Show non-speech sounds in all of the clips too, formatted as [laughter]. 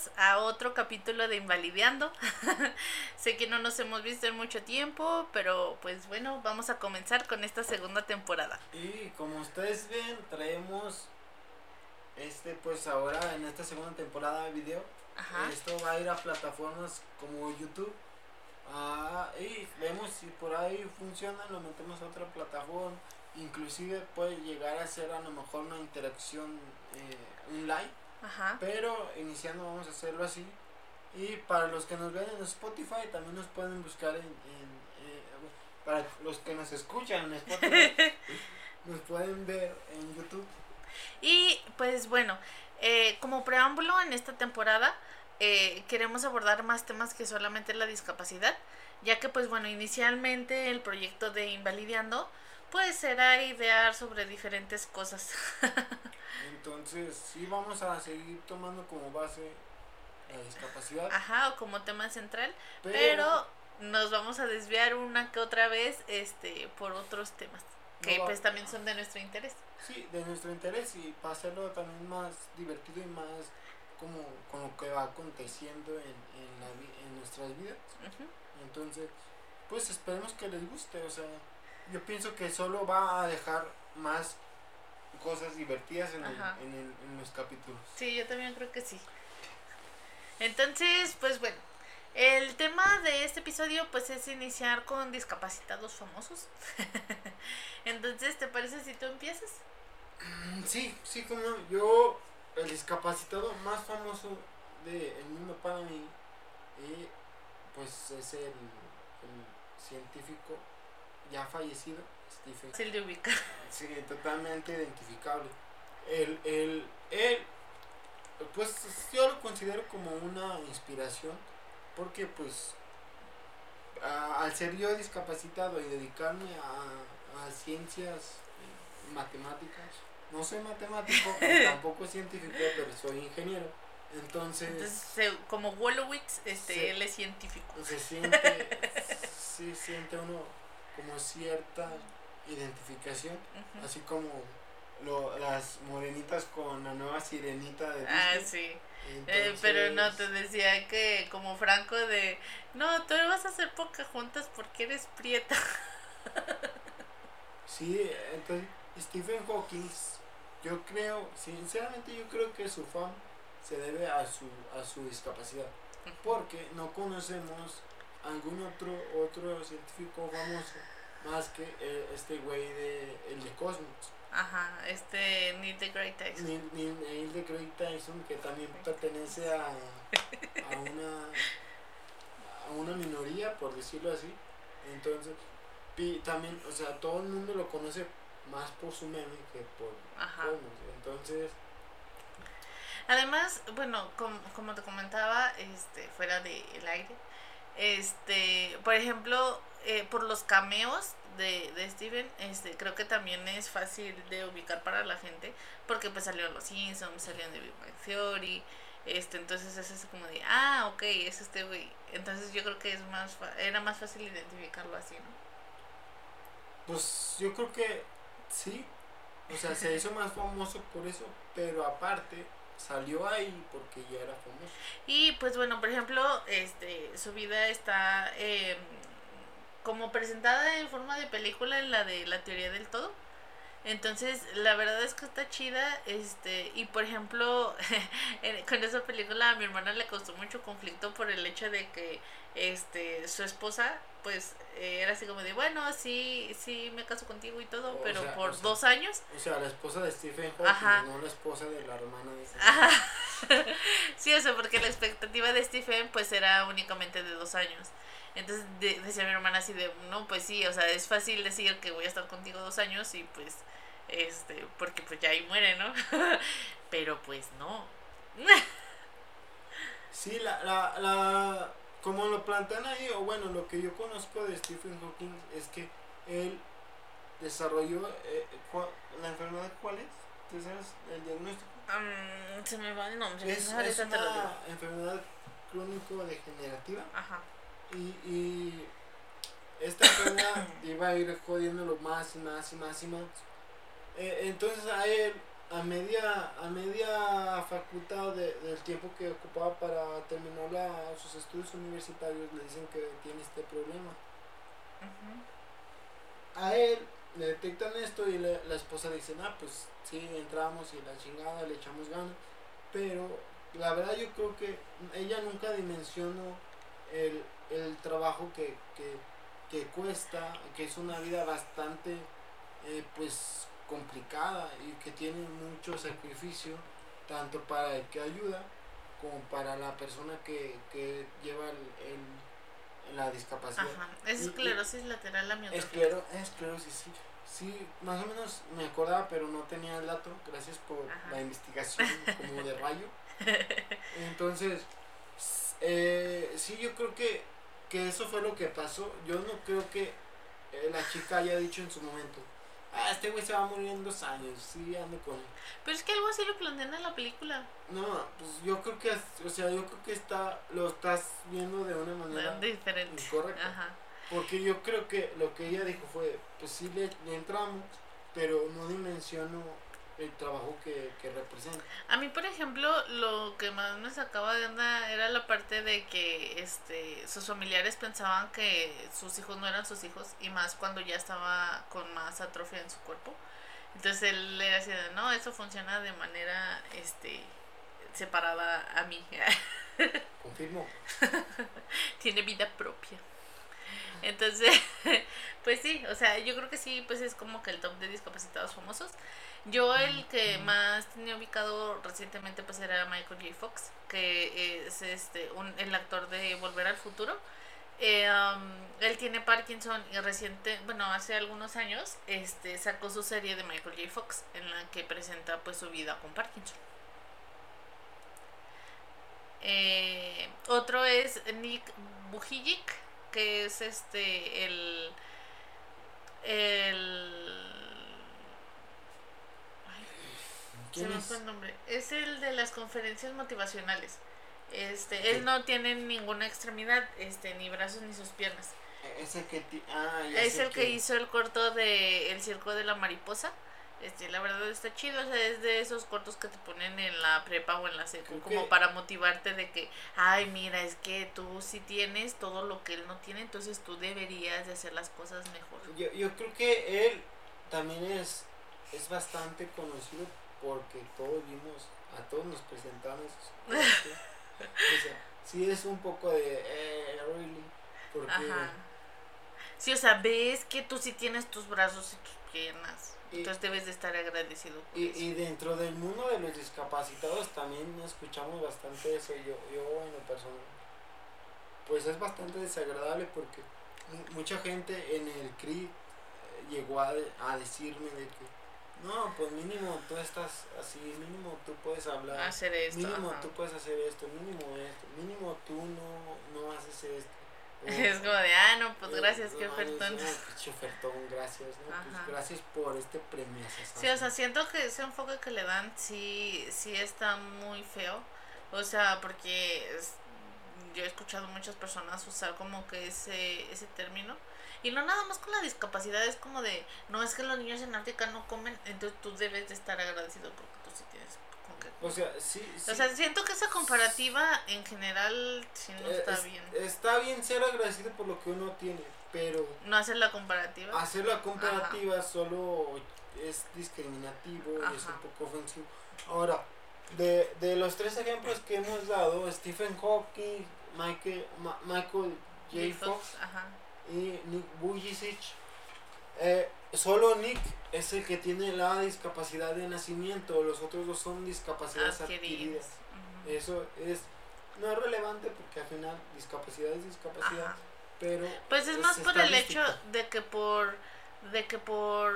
Bienvenidos a otro capítulo de Invalideando. [laughs] sé que no nos hemos visto en mucho tiempo, pero pues bueno, vamos a comenzar con esta segunda temporada. Y como ustedes ven, traemos este pues ahora en esta segunda temporada de video. Ajá. Esto va a ir a plataformas como YouTube. Ah, y vemos si por ahí funciona, lo metemos a otra plataforma. Inclusive puede llegar a ser a lo mejor una interacción eh, un live. Ajá. Pero iniciando vamos a hacerlo así. Y para los que nos ven en Spotify también nos pueden buscar en... en- eh, para los que nos escuchan en Spotify [laughs] nos pueden ver en YouTube. Y pues bueno, eh, como preámbulo en esta temporada, eh, queremos abordar más temas que solamente la discapacidad, ya que pues bueno, inicialmente el proyecto de Invalideando pues era idear sobre diferentes cosas. [laughs] Entonces sí vamos a seguir tomando como base la discapacidad. Ajá, o como tema central. pero, pero nos vamos a desviar una que otra vez este por otros temas que No pues también son de nuestro interés. sí, de nuestro interés y para hacerlo también más divertido y más como con lo que va aconteciendo en, en, la, en nuestras vidas. Entonces, pues esperemos que les guste. O sea, yo pienso que solo va a dejar más cosas divertidas en, el- en, el- en los capítulos. Sí, yo también creo que sí. Entonces, pues bueno, el tema de este episodio pues es iniciar con discapacitados famosos. [laughs] Entonces, ¿te parece si tú empiezas? Mm, Sí, sí, como yo, el discapacitado más famoso del mundo para mí, eh, pues es el, el científico ya fallecido, Stephen Sí, de ubicar. Sí, totalmente identificable. El, el, él, pues yo lo considero como una inspiración, porque pues a- al ser yo discapacitado y dedicarme a, a ciencias eh, matemáticas, no soy matemático, [laughs] tampoco científico, pero soy ingeniero. Entonces, Entonces, se- como Wolowitz, este, él es científico. se siente, [laughs] sí, siente uno como cierta identificación. Así como lo, las morenitas con la nueva sirenita de Disney. Ah, sí. Eh, pero no, te decía que como Franco de, no, tú vas a hacer pocas juntas porque eres prieta. [laughs] Sí, entonces Stephen Hawking, yo creo, sinceramente yo creo que su fama se debe a su, a su discapacidad. Porque no conocemos algún otro, otro científico famoso más que eh, este güey de el de Cosmos. Ajá, este Neil deGrasse Tyson. Neil, Neil, Neil deGrasse Tyson que también pertenece a, a una a una minoría por decirlo así entonces pi- también o sea todo el mundo lo conoce más por su meme que por Ajá. Cosmos. entonces Además, bueno, como, como te comentaba, este, fuera del aire, este, por ejemplo, eh, por los cameos de, de Steven, este, creo que también es fácil de ubicar para la gente, porque pues salieron los Simpsons, salieron de Big Bang Theory, este, entonces es así como de, ah, ok, es este güey, entonces yo creo que es más, fa- era más fácil identificarlo así, ¿no? pues yo creo que sí o sea se hizo más famoso por eso pero aparte salió ahí porque ya era famoso Y pues bueno, por ejemplo, este, su vida está eh, como presentada en forma de película en la de la teoría del todo. Entonces, la verdad es que está chida, este, y por ejemplo, [laughs] con esa película a mi hermana le costó mucho conflicto por el hecho de que, este, su esposa, pues, eh, era así como de, bueno, sí, sí me caso contigo y todo, O pero sea, por o sea, dos años, O sea, la esposa de Stephen Hawking, Ajá. no la esposa de la hermana de Stephen Ajá. [laughs] Sí, o sea, porque la expectativa de Stephen pues era únicamente de dos años. Entonces de- decía mi hermana así de, no, pues sí, o sea, es fácil decir que voy a estar contigo dos años y pues, este, porque pues ya ahí muere, ¿no? [laughs] Pero pues no. [laughs] Sí, la, la, la, como lo plantean ahí, o bueno, lo que yo conozco de Stephen Hawking es que él desarrolló, eh, cua- ¿la enfermedad cuál es? ¿Tú sabes el diagnóstico? Mm, se me va el nombre. Es, una enfermedad crónico-degenerativa Ajá. Y, y esta enfermedad iba a ir jodiéndolo más y más y más y más. Eh, entonces a él, a media, a media facultad de- del tiempo que ocupaba para terminar la- sus estudios universitarios, le dicen que tiene este problema. A él le detectan esto y le- la esposa dice, ah, pues sí, entramos y la chingada, le echamos ganas. Pero la verdad yo creo que ella nunca dimensionó el, el trabajo que, que, que cuesta, que es una vida bastante, eh, pues, complicada y que tiene mucho sacrificio, tanto para el que ayuda como para la persona que, que lleva el, el- la discapacidad. Ajá. Es y- esclerosis lateral amiotrófica. Esclero, esclerosis, sí. Sí, más o menos me acordaba, pero no tenía el dato. Gracias por Ajá. la investigación [laughs] como de rayo. Entonces, eh, sí, yo creo que, que eso fue lo que pasó. Yo no creo que eh, la chica haya dicho en su momento, ah, este güey se va a morir en dos años, sí, ando con él. Pero es que algo así lo plantean en la película. No, pues yo creo que, o sea, yo creo que está, lo estás viendo de una manera Diferente. incorrecta. Ajá. Porque yo creo que lo que ella dijo fue, pues sí le, le entramos, pero no dimensiono el trabajo que, que representa. A mí, por ejemplo, lo que más me sacaba de onda era la parte de que este sus familiares pensaban que sus hijos no eran sus hijos y más cuando ya estaba con más atrofia en su cuerpo. Entonces él era así de, no, eso funciona de manera este separada a mí. [laughs] Confirmo. [laughs] Tiene vida propia. Entonces, [laughs] pues sí, o sea, yo creo que sí, pues es como que el top de discapacitados famosos. Yo el que más tenía ubicado recientemente pues era Michael J. Fox, que es este un, el actor de Volver al Futuro. Eh, um, él tiene Parkinson y reciente, bueno, hace algunos años, este sacó su serie de Michael J. Fox en la que presenta pues su vida con Parkinson. Eh, otro es Nick Bujic, que es este el el ay, se ¿Quién me es? fue el nombre. Es el de las conferencias motivacionales. Este, él no tiene ninguna extremidad, este, ni brazos ni sus piernas. Ese que... ti- Ah, ya Es el que hizo el corto de El circo de la mariposa. Este, la verdad está chido, o sea, es de esos cortos que te ponen en la prepa o en la secu, como que- para motivarte de que, ay, mira, es que tú sí tienes todo lo que él no tiene, entonces tú deberías de hacer las cosas mejor. Yo, yo creo que él también es, es bastante conocido porque todos vimos, a todos nos presentamos. o sea, sí es un poco de... Eh, really, porque... Ajá. Sí, o sea, ves que tú sí tienes tus brazos y tus piernas, Y- entonces debes de estar agradecido por Y, eso. y dentro del mundo de los discapacitados también escuchamos bastante eso. Yo, yo en lo personal, pues es bastante desagradable porque mu- mucha gente en el CRI eh, llegó a, a decirme de que no, pues mínimo tú estás así, mínimo tú puedes hablar, Hacer esto. mínimo ajá. tú puedes hacer esto, mínimo esto, mínimo tú no, no haces esto. O- [laughs] Es como de, ah, no, pues eh, gracias, no qué ofertón. no, pinche ofertón, gracias, ¿no? Pues gracias por este premio. Sí, o sea, siento que ese enfoque que le dan sí, sí está muy feo. O sea, porque es- yo he escuchado muchas personas usar como que ese, ese término. Y no nada más con la discapacidad, es como de, no es que los niños en África no comen, entonces tú debes de estar agradecido porque tú sí tienes con qué O sea, sí, sí. O sea, siento que esa comparativa en general sí no Eh, está es- bien. Está bien ser agradecido por lo que uno tiene, pero No hacer la comparativa. hacer la comparativa solo es discriminativo y es un poco ofensivo. Ahora, de, de los tres ejemplos que hemos dado, Stephen Hawking, Michael, Ma- Michael J. J. Fox Ajá. Y Nick Vujicic, eh, solo Nick es el que tiene la discapacidad de nacimiento, los otros dos son discapacidades Adquiridas. adquiridas. Eso es no es relevante porque al final discapacidad es discapacidad, Ajá. pero Pues es más por el hecho de que por de que por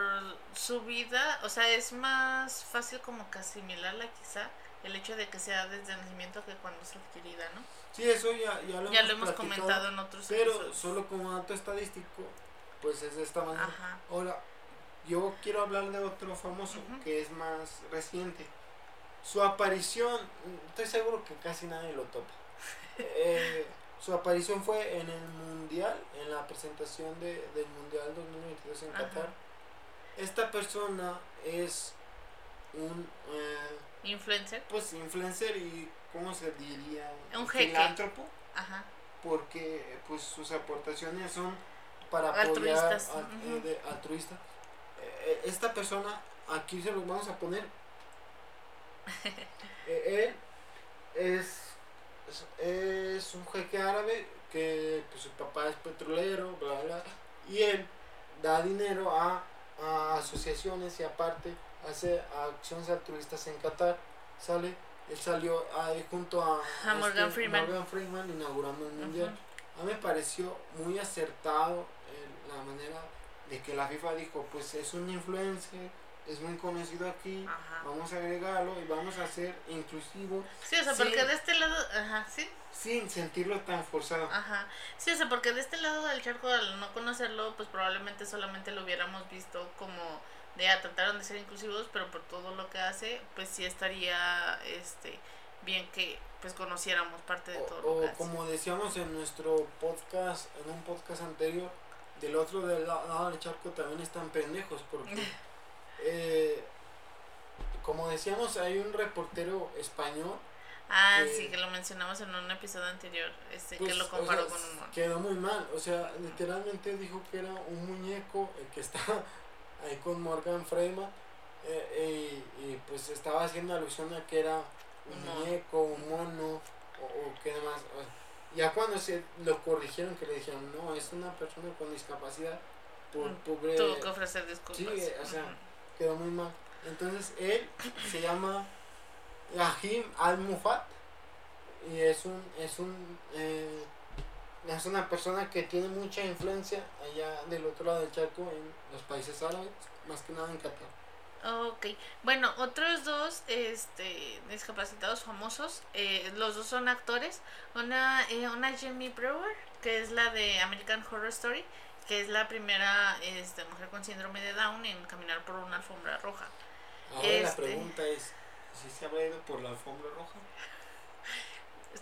su vida, o sea, es más fácil como que asimilarla quizá el hecho de que sea desde el nacimiento que cuando es adquirida, ¿no? Sí, eso ya, ya lo ya hemos lo hemos comentado en otros Pero episodios. solo como dato estadístico, pues es de esta manera. Ajá. Ahora, yo quiero hablar de otro famoso que es más reciente. Su aparición, estoy seguro que casi nadie lo topa. [laughs] Eh, su aparición fue en el Mundial, en la presentación de, del Mundial 2022 en Ajá. Qatar. Esta persona es un, eh, Influencer. pues, influencer y, ¿cómo se diría? Un jeque. Filántropo Ajá. porque pues sus aportaciones son para Altruistas, apoyar al- ujú. eh, de altruista Eh, esta persona aquí se los vamos a poner [laughs] él es, es es un jeque árabe que pues, su papá es petrolero bla bla y él da dinero a, a asociaciones y aparte hace acciones altruistas en Qatar sale él salió ahí junto a, A Morgan Freeman. Morgan Freeman inaugurando el mundial Ujú. a mí me pareció muy acertado eh, la manera de que la FIFA dijo, pues es un influencer, es muy conocido aquí, Ajá. vamos a agregarlo y vamos a ser inclusivo Sí, o sea, porque de este lado, ajá, sí, sin sentirlo tan forzado. ajá. Sí, o sea, porque de este lado del charco, al no conocerlo, pues probablemente solamente lo hubiéramos visto como de, ah, trataron de ser inclusivos, pero por todo lo que hace, pues sí estaría, este, bien que, pues conociéramos parte de todo O, lo que o hace. como decíamos en nuestro podcast, en un podcast anterior, del otro del la- lado del charco también están pendejos porque, [laughs] eh, como decíamos, hay un reportero español Ah, que- sí, que lo mencionamos en un episodio anterior, este, Pues, que lo o comparó sea, con mono. Quedó muy mal, o sea, literalmente dijo que era un muñeco el que estaba ahí con Morgan Freeman eh, y, y, pues estaba haciendo alusión a que era un mono. muñeco, un mono o, o qué demás. o sea, ya cuando se lo corrigieron, que le dijeron, no, es una persona con discapacidad, por Mm, pobre, Tuvo que ofrecer disculpas. Sí, o sea, quedó muy mal. Entonces él se llama Rahim Al-Mufat y es un es un eh, es una persona que tiene mucha influencia allá del otro lado del charco en los países árabes, más que nada en Qatar. Ok, bueno, otros dos este, discapacitados famosos, eh, los dos son actores. Una, eh, una Jamie Brewer, que es la de American Horror Story, que es la primera este, mujer con síndrome de Down en caminar por una alfombra roja. Ahora la Este. pregunta es, ¿si se habrá ido por la alfombra roja?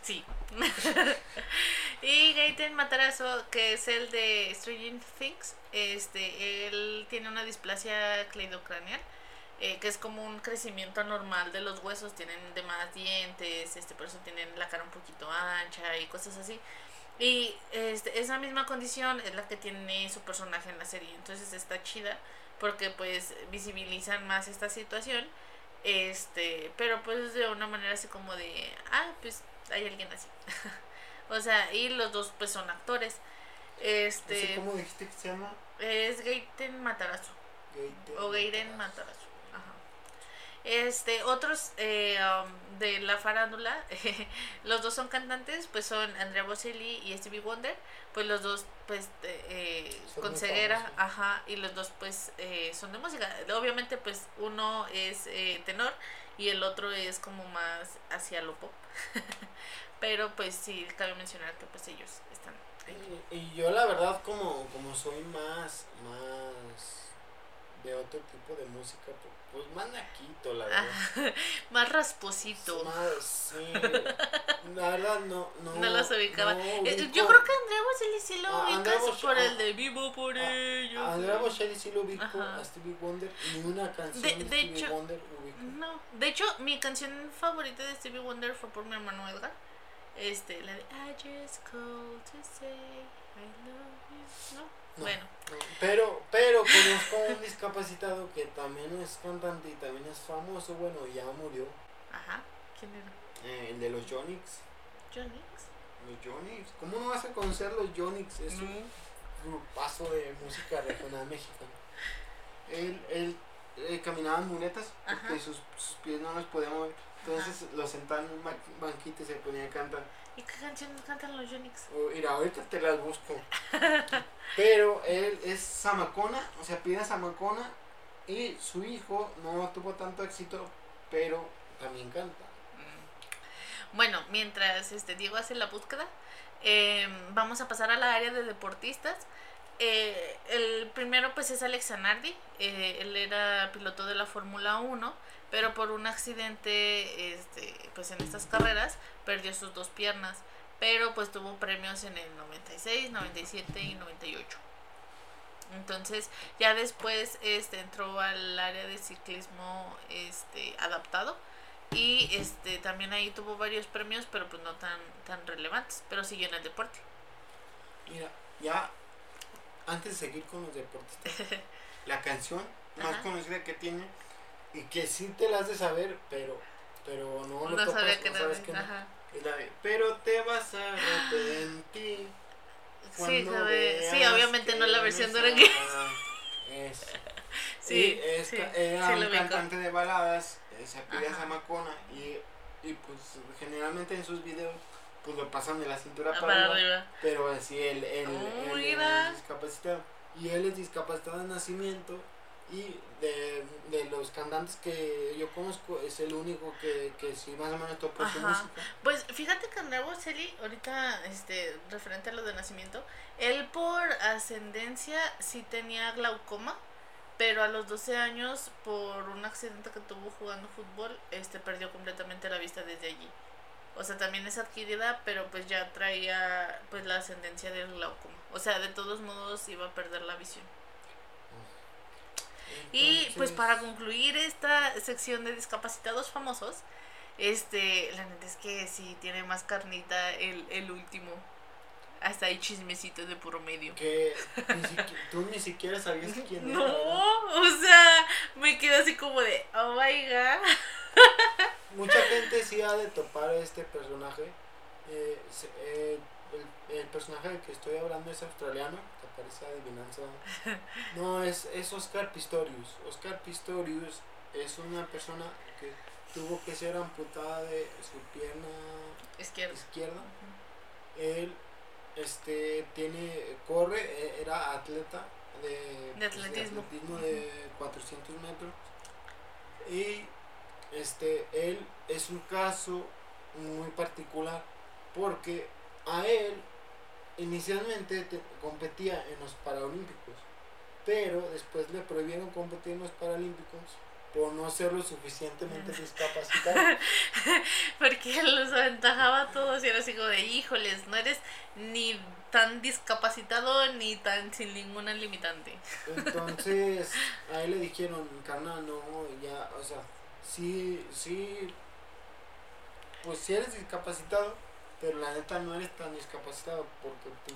Sí. [laughs] y Gaten Matarazzo, que es el de Stranger Things, este, él tiene una displasia cleidocraneal, eh, que es como un crecimiento anormal de los huesos, tienen de más dientes, este, por eso tienen la cara un poquito ancha y cosas así. Y este, esa misma condición es la que tiene su personaje en la serie, entonces está chida porque pues visibilizan más esta situación este pero pues de una manera así como de ah pues hay alguien así. [laughs] O sea y los dos pues son actores. Este, ¿Cómo dijiste que se llama? es Gaten Matarazzo Gaten o Gaten Matarazzo ajá. Este otros eh, um, de la farándula [laughs] los dos son cantantes pues son Andrea Bocelli y Stevie Wonder. Pues los dos pues eh, con ceguera ajá y los dos pues eh, son de música. Obviamente pues uno es eh, tenor y el otro es como más hacia lo pop [laughs] pero pues sí cabe mencionar que pues ellos están. Y, yo la verdad como, como soy más, más de otro tipo de música, pues, más naquito, la verdad. Ajá, [laughs] más rasposito Más, sí. La verdad no, no. No los ubicaba. no Eh, Yo creo que Andrea Bocelli sí lo Ah, Bocelli- por ah, el de Vivo por a- ello. A Andrea Bocelli sí lo ubico, Ajá. a Stevie Wonder, ni una canción De- de, de Stevie hecho- Wonder ubico. No, de hecho mi canción favorita de Stevie Wonder fue por mi hermano Edgar. Este, la de I just called to say I love you. No, No, bueno. no. Pero, pero conozco a un discapacitado que también es cantante y también es famoso, bueno, ya murió, Ajá. ¿Quién era? eh, el de los Jonix. Johnny. Los Jonix, ¿cómo no vas a conocer los Jonix? Es un grupazo de música regional mexicana. Él, él, eh, caminaba en muletas porque Ajá. sus, sus pies no los podía mover. Entonces lo sentaban en un ba- banquito y se ponía a cantar. ¿Y qué canciones cantan los Yonix? Oh, mira, ahorita te las busco. Pero él es Samacona, o sea, pide a Samacona. Y su hijo no tuvo tanto éxito, pero también canta. Bueno, mientras este Diego hace la búsqueda, eh, vamos a pasar a la área de deportistas. Eh, el primero pues es Alex Zanardi, eh, él era piloto de la Fórmula 1, pero por un accidente este, pues en estas carreras perdió sus dos piernas, pero pues tuvo premios en el 96, 97 y 98. Entonces ya después este, entró al área de ciclismo este, adaptado y este también ahí tuvo varios premios pero pues no tan tan relevantes pero siguió en el deporte Mira, ya antes de seguir con los deportistas, [laughs] la canción más Ajá. conocida que tiene y que sí te la has de saber, pero pero no lo no topas, que no sabes que no. ajá. Es la de, pero te vas a arrepentir. sí cuando sabe- sí obviamente no la que versión de Orengue [laughs] Es. sí y esta sí, era sí un cantante de baladas, se pide a Ajá. Samacona y, y pues generalmente en sus videos pues lo pasan de la cintura Ah, para, para arriba, arriba pero así él, él, Oh, es discapacitado y él es discapacitado de nacimiento y de, de los cantantes que yo conozco es el único que, que sí más o menos topa su música. Pues fíjate que Andrea Bocelli ahorita este referente a lo de nacimiento él por ascendencia sí tenía glaucoma pero a los 12 años por un accidente que tuvo jugando fútbol este perdió completamente la vista desde allí. O sea también es adquirida pero pues ya traía pues la ascendencia del glaucoma. O sea de todos modos iba a perder la visión y pues para concluir esta sección de discapacitados famosos, este, la neta es que sí tiene más carnita el, el último. Hasta hay chismecitos de puro medio. que ni tú ni siquiera sabías [laughs] quién era No, o sea, me quedo así como de, oh my god. mucha gente sí ha de topar a este personaje Eh, eh, el, el personaje del que estoy hablando es australiano parece adivinanza. No es, es Oscar Pistorius. Oscar Pistorius es una persona que tuvo que ser amputada de su pierna Izquierda. izquierda. Él este tiene corre eh, era atleta de, De pues, atletismo. atletismo de 400 metros. Y este él es un caso muy particular porque a él inicialmente te- competía en los paralímpicos pero después le prohibieron competir en los paralímpicos por no ser lo suficientemente discapacitado [laughs] Porque los aventajaba a todos y era así como de, híjoles, no eres ni tan discapacitado ni tan sin ninguna limitante. Entonces, [laughs] a él le dijeron, carnal, no, ya, o sea, sí, sí, pues sí eres discapacitado, pero la neta no eres tan discapacitado porque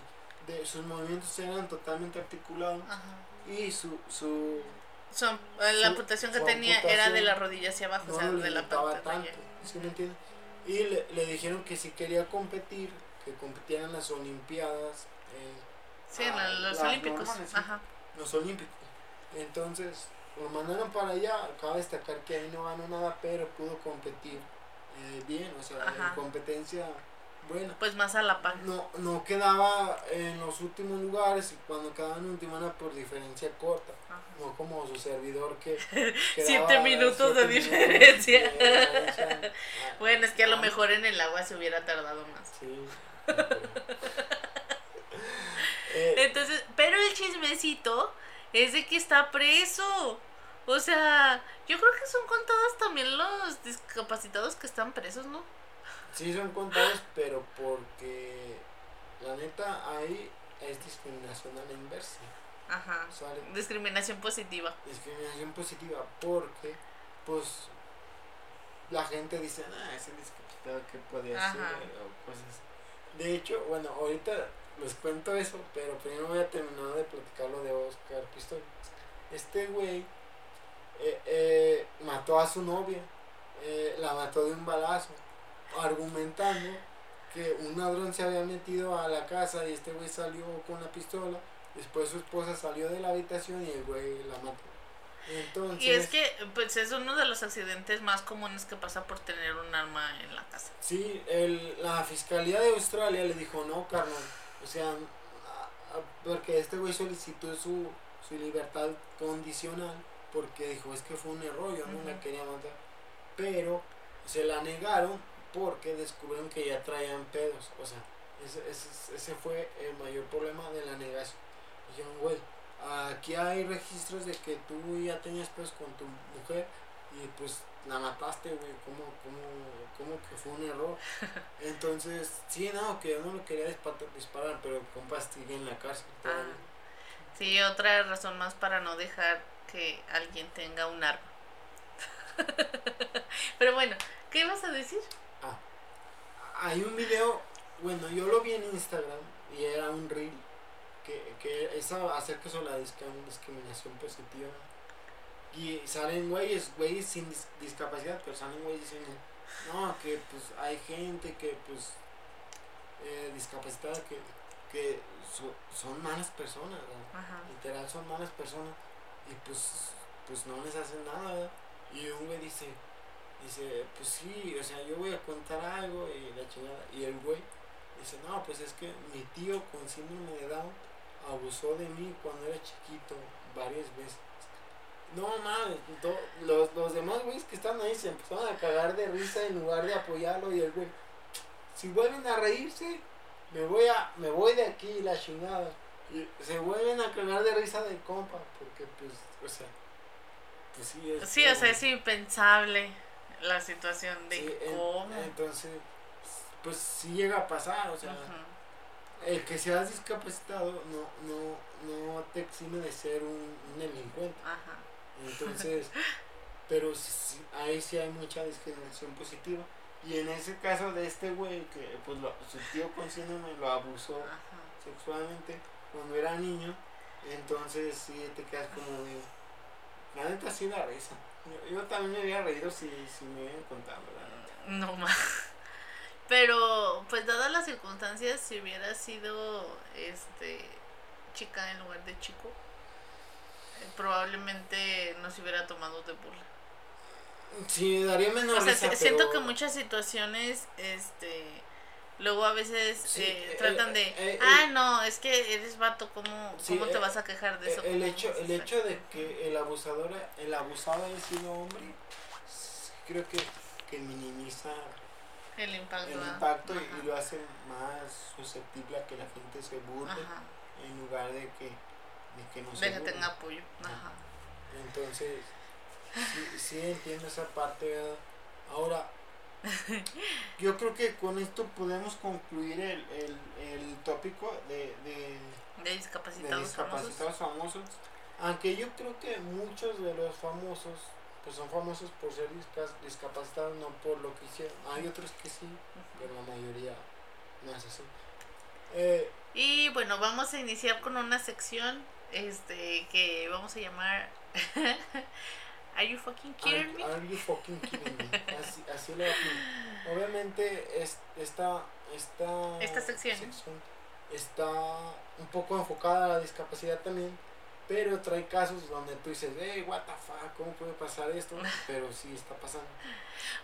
de, sus movimientos eran totalmente articulados Ajá. y su, su eh, la Su- amputación que tenía era de la rodilla hacia abajo, no o sea, de la limitaba pantorrilla. tanto, ¿sí me entiendes? Y le, le dijeron que si quería competir, que competiera en las Olimpiadas, eh, Sí, en Ah, la- los olímpicos. normales. Ajá. los olímpicos. Entonces lo mandaron para allá. Cabe destacar que ahí no ganó nada, pero pudo competir eh, bien, o sea, Ajá. en competencia buena. Pues más a la par. No, no quedaba en los últimos lugares y cuando quedaba en última era por diferencia corta, Ajá. no como su servidor que [laughs] Siete minutos de diferencia. minutos de diferencia. Ah, Bueno, es que a lo ah, mejor en el agua se hubiera tardado más. Sí. [laughs] Eh, Entonces, pero el chismecito es de que está preso. O sea, yo creo que son contados también los discapacitados que están presos, ¿no? Sí son contados, pero porque la neta ahí es discriminación a la inversa. Ajá. Sale Discriminación positiva. discriminación positiva porque pues la gente dice, ah, ese discapacitado que puede Ajá. hacer o cosas. De hecho, bueno, ahorita les cuento eso, pero primero voy a terminar de platicar lo de Oscar Pistorius. Este güey eh, eh, mató a su novia, eh, la mató de un balazo, argumentando que un ladrón se había metido a la casa y este güey salió con la pistola. Después su esposa salió de la habitación y el güey la mató. Entonces, Y es que pues es uno de los accidentes más comunes que pasa por tener un arma en la casa. Sí, el, la Fiscalía de Australia le dijo, no, carnal, o sea, a- a- porque este güey solicitó su, su libertad condicional, porque dijo, es que fue un error, yo no la Ujú. quería matar, pero se la negaron porque descubrieron que ya traían pedos, o sea, ese, ese, ese fue el mayor problema de la negación. Dijeron, güey, aquí hay registros de que tú ya tenías pedos con tu mujer y pues la mataste, güey, ¿cómo, cómo, cómo que fue un error? [laughs] Entonces, sí, no, que yo no lo quería dispa- disparar, pero compa sigue en la cárcel. Ah, sí, otra razón más para no dejar que alguien tenga un arma. [laughs] Pero bueno, ¿qué ibas a decir? Hay un video, bueno, yo lo vi en Instagram y era un reel que, que es acerca sobre la discriminación positiva. Y salen güeyes, güeyes sin dis- discapacidad, pero salen güeyes diciendo, no, que pues hay gente que pues eh, discapacitada que, que so- son malas personas, literal son malas personas y pues pues no les hacen nada ¿verdad? y un güey dice dice pues sí o sea yo voy a contar algo y la chingada. Y el güey dice no pues es que mi tío con síndrome de Down abusó de mí cuando era chiquito varias veces no mames los, los demás güeyes que están ahí se empezaron a cagar de risa en lugar de apoyarlo y el güey si vuelven a reírse me voy a me voy de aquí la chingada. Y se vuelven a cagar de risa del compa, porque pues, o sea, pues sí es. Sí, o sea, como- es impensable la situación de sí, en- cómo. entonces, pues sí llega a pasar, o sea, el que seas discapacitado no, no, no te exime de ser un, un delincuente. Ajá. Entonces, [laughs] pero sí- ahí sí hay mucha discriminación positiva. Y en ese caso de este güey, que pues lo- su tío con síndrome lo abusó Ajá. sexualmente cuando era niño, entonces sí te quedas como de. La neta sí da risa. Yo, yo también me había reído si, si me hubieran contado, la neta. No más. [laughs] Pero, pues dadas las circunstancias, si hubiera sido este chica en lugar de chico, eh, probablemente no se hubiera tomado de burla. Sí, daría menos O sea, risa, si- siento pero- que muchas situaciones, este, luego a veces Sí, eh, eh, tratan eh, de, ah, no, es que eres vato, ¿cómo, Sí, cómo te vas a quejar de eso? El, ¿Cómo hecho, el hacer?" hecho de que el abusador, el abusado haya sido hombre, creo que, que minimiza El impacto. impacto y- lo hace más susceptible a que la gente se burle Ajá. en lugar de que, de que no se De que burle. tenga apoyo. Ajá. Entonces, sí, sí entiendo esa parte, ¿verdad? Ahora, [laughs] yo creo que con esto podemos concluir el, el, el tópico de, de, De de discapacitados, famosos. Aunque yo creo que muchos de los famosos, pues son famosos por ser disca- discapacitados, no por lo que hicieron. Hay otros que sí, pero la mayoría no es así. Eh, Y bueno, vamos a iniciar con una sección este que vamos a llamar [laughs] Are you fucking kidding me? Are, you fucking kidding me? [laughs] Así, así lo defino. Obviamente es, esta, esta, Esta sección. está un poco enfocada a la discapacidad también, pero trae casos donde tú dices, hey, what the fuck, ¿cómo puede pasar esto? [laughs] Pero sí está pasando.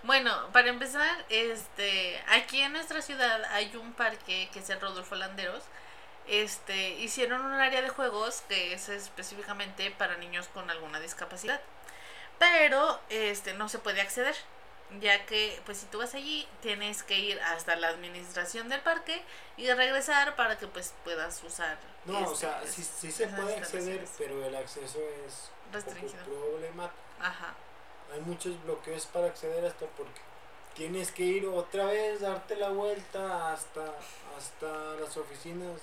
Bueno, para empezar, este aquí en nuestra ciudad hay un parque que es el Rodolfo Landeros. Este, hicieron un área de juegos que es específicamente para niños con alguna discapacidad. Pero este no se puede acceder, ya que pues si tú vas allí tienes que ir hasta la administración del parque y regresar para que pues puedas usar No, o este, sea, sí, sí se puede acceder, pero el acceso es Restringido. problemático. Ajá. Hay muchos bloqueos para acceder hasta porque tienes que ir otra vez, darte la vuelta hasta, hasta las oficinas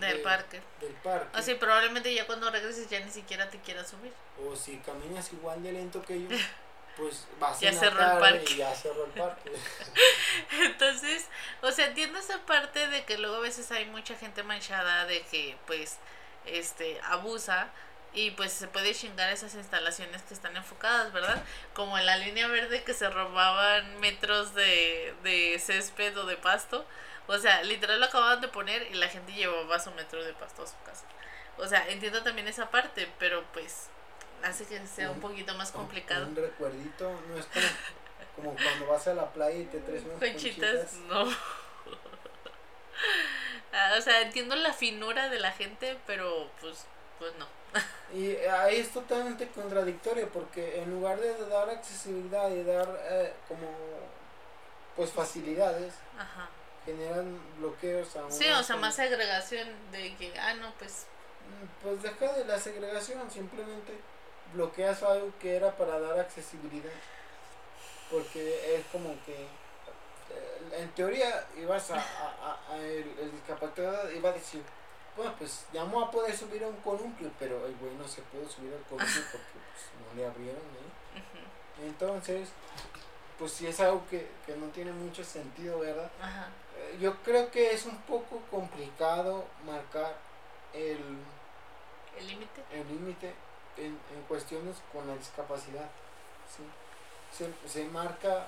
Del de- parque. del parque. Así probablemente ya cuando regreses ya ni siquiera te quieras subir. O si caminas igual de lento que yo, [laughs] pues vas Ya la cerró el parque. y ya cerró el parque. [laughs] Entonces, o sea, entiendo esa parte de que luego a veces hay mucha gente manchada de que pues este abusa y pues se puede chingar esas instalaciones que están enfocadas, ¿verdad? Como en la línea verde que se robaban metros de, de césped o de pasto. O sea, literal lo acababan de poner y la gente llevaba su metro de pasto a su casa. O sea, entiendo también esa parte, pero pues hace que sea un Un- poquito más Un- complicado. Un, recuerdito, no es como, como cuando vas a la playa y te traes unas Conchitas, conchitas. no. [laughs] Ah, o sea, entiendo la finura de la gente, pero pues, pues no. [laughs] Y ahí es totalmente contradictorio porque en lugar de dar accesibilidad y dar eh, como pues facilidades, Ajá. generan bloqueos a Sí, o sea, más segregación de que, ah, no, pues, Pues deja de la segregación, simplemente bloqueas algo que era para dar accesibilidad. Porque es como que, eh, en teoría, ibas a, a- a- el, el discapacitado iba a decir, bueno, pues ya me voy a poder subir a un columpio, pero el güey no se puede subir al columpio [laughs] porque pues, no le abrieron, ¿eh? Entonces, pues sí es algo que, que no tiene mucho sentido, ¿verdad? ajá. Eh, Yo creo que es un poco complicado marcar el El límite. el límite en, en cuestiones con la discapacidad. ¿sí? Se, se marca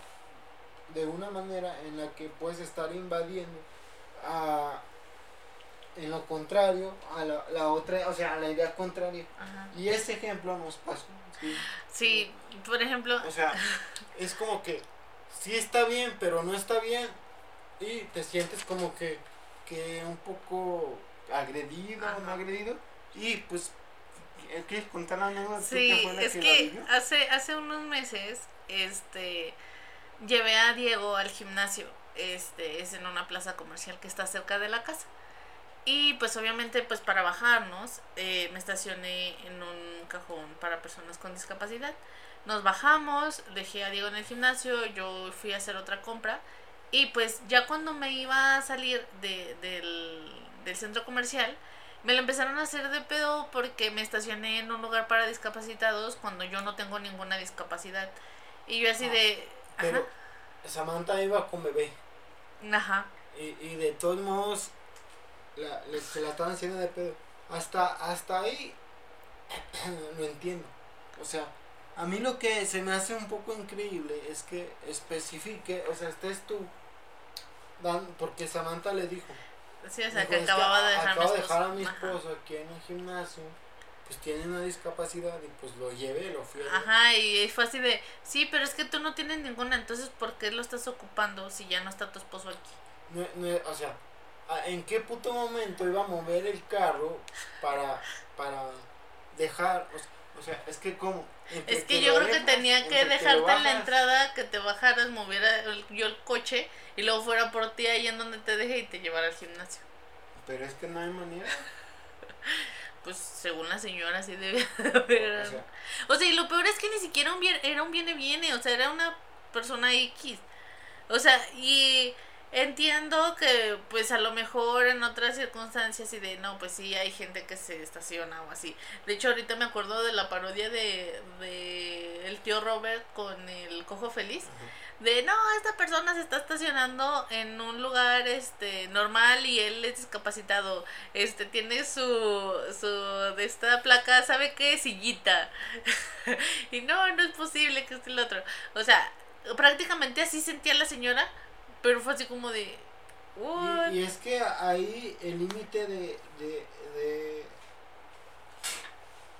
de una manera en la que puedes estar invadiendo a, en lo contrario a la, la otra, o sea, a la idea contraria. Ajá. Y ese ejemplo nos pasó. ¿sí? Sí, por ejemplo, O sea, es como que sí está bien, pero no está bien. Y te sientes como que, que un poco agredido, no Ajá. agredido. Y pues, ¿quieres contar la anécdota? Sí, fue la es que vivió? hace, hace unos meses, este, llevé a Diego al gimnasio, este, es en una plaza comercial que está cerca de la casa. Y pues obviamente pues para bajarnos eh, me estacioné en un cajón para personas con discapacidad. Nos bajamos, dejé a Diego en el gimnasio, yo fui a hacer otra compra y pues ya cuando me iba a salir de, del, del centro comercial me lo empezaron a hacer de pedo porque me estacioné en un lugar para discapacitados cuando yo no tengo ninguna discapacidad. Y yo así Ah, de... Pero Samantha iba con bebé. Ajá. Y, y de todos modos, la, le- se la estaban haciendo de pedo. Hasta, hasta ahí [coughs] lo entiendo. O sea, a mí lo que se me hace un poco increíble es que especifique, o sea, estés tú, dan, porque Samantha le dijo. Sí, o sea, dijo, que "Es que acababa de dejar, acabo de dejar a esposo". mi Ajá. esposo aquí en el gimnasio, pues tiene una discapacidad y pues lo llevé, lo fui a ver". Ajá, y fue así de, sí, pero es que tú no tienes ninguna, entonces ¿por qué lo estás ocupando si ya no está tu esposo aquí? No- no- o sea, ¿a- ¿en qué puto momento iba a mover el carro para, para dejar? O sea, o sea, es que como... Es que yo creo que tenía que dejarte en la entrada, que te bajaras, moviera el- yo el coche y luego fuera por ti ahí en donde te dejé y te llevara al gimnasio. Pero es que no hay manera. [laughs] Pues según la señora sí debía [laughs] de haber. O sea, O sea, y lo peor es que ni siquiera un bien, era un viene viene, o sea, era una persona X. O sea, y entiendo que pues a lo mejor en otras circunstancias y de no, pues sí hay gente que se estaciona o así. De hecho, ahorita me acuerdo de la parodia de, de el tío Robert con el cojo feliz. De no, esta persona se está estacionando en un lugar este normal y él es discapacitado. Este tiene su su de esta placa, ¿sabe qué? Sillita. [laughs] y no, no es posible que esté el otro. O sea, prácticamente así sentía la señora, pero fue así como de "What?". y, y es que ahí el límite de, de, de-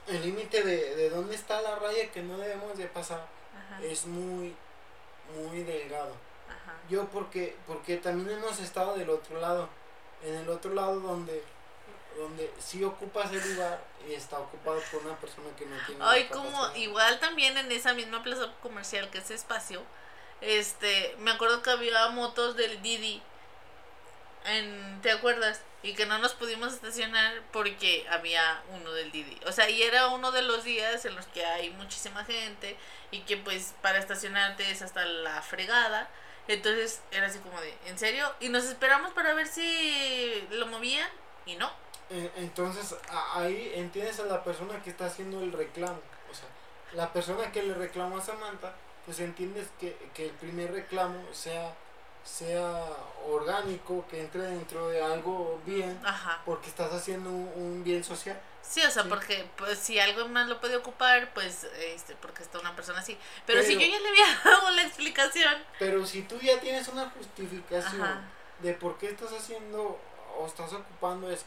el límite de, de dónde está la raya que no debemos de pasar Ajá, es muy muy delgado. ajá. Yo porque porque también hemos estado del otro lado, en el otro lado donde donde sí ocupas el lugar y está ocupado por una persona que no tiene Ay, como igual también en esa misma plaza comercial que ese espacio, este, me acuerdo que había motos del Didi, en, ¿te acuerdas? Y que no nos pudimos estacionar porque había uno del Didi. O sea, y era uno de los días en los que hay muchísima gente y que pues para estacionarte es hasta la fregada. Entonces era así como de, ¿en serio? Y nos esperamos para ver si lo movían y no. Eh, Entonces ahí entiendes a la persona que está haciendo el reclamo. O sea, la persona que le reclamó a Samantha, pues entiendes que, que el primer reclamo sea, sea orgánico, que entre dentro de algo bien, Ajá. porque estás haciendo un, un bien social. Sí, o sea, Sí. porque pues si algo más lo puede ocupar, pues este porque está una persona así. Pero, si yo ya le había [laughs] dado la explicación. Pero si tú ya tienes una justificación Ajá. de por qué estás haciendo o estás ocupando eso,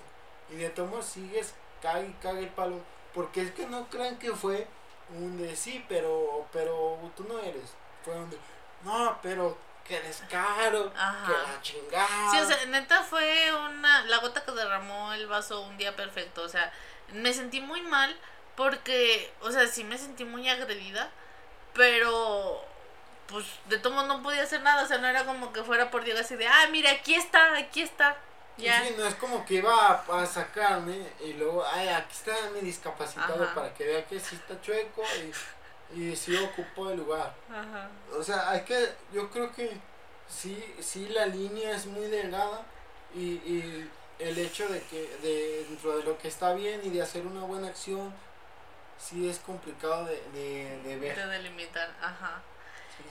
y de tomo sigues, cague y cague el palo, porque es que no crean que fue un de sí, pero, pero tú no eres. Fue un de, no, pero que eres caro, Ajá. que la chingada. Sí, o sea, neta fue una la gota que derramó el vaso un día perfecto, o sea, me sentí muy mal porque, o sea, sí me sentí muy agredida, pero pues de todo modo no podía hacer nada, o sea, no era como que fuera por Dios así de, ah, mira, aquí está, aquí está. Ya. Sí, no es como que iba a, a sacarme y luego, ay, aquí está mi discapacitado Ajá. para que vea que sí está chueco y, y sí ocupó el lugar. Ajá. O sea, hay que, yo creo que sí, sí la línea es muy delgada y, y el hecho de que de, dentro de lo que está bien y de hacer una buena acción, sí es complicado de, de, de ver. De delimitar, ajá.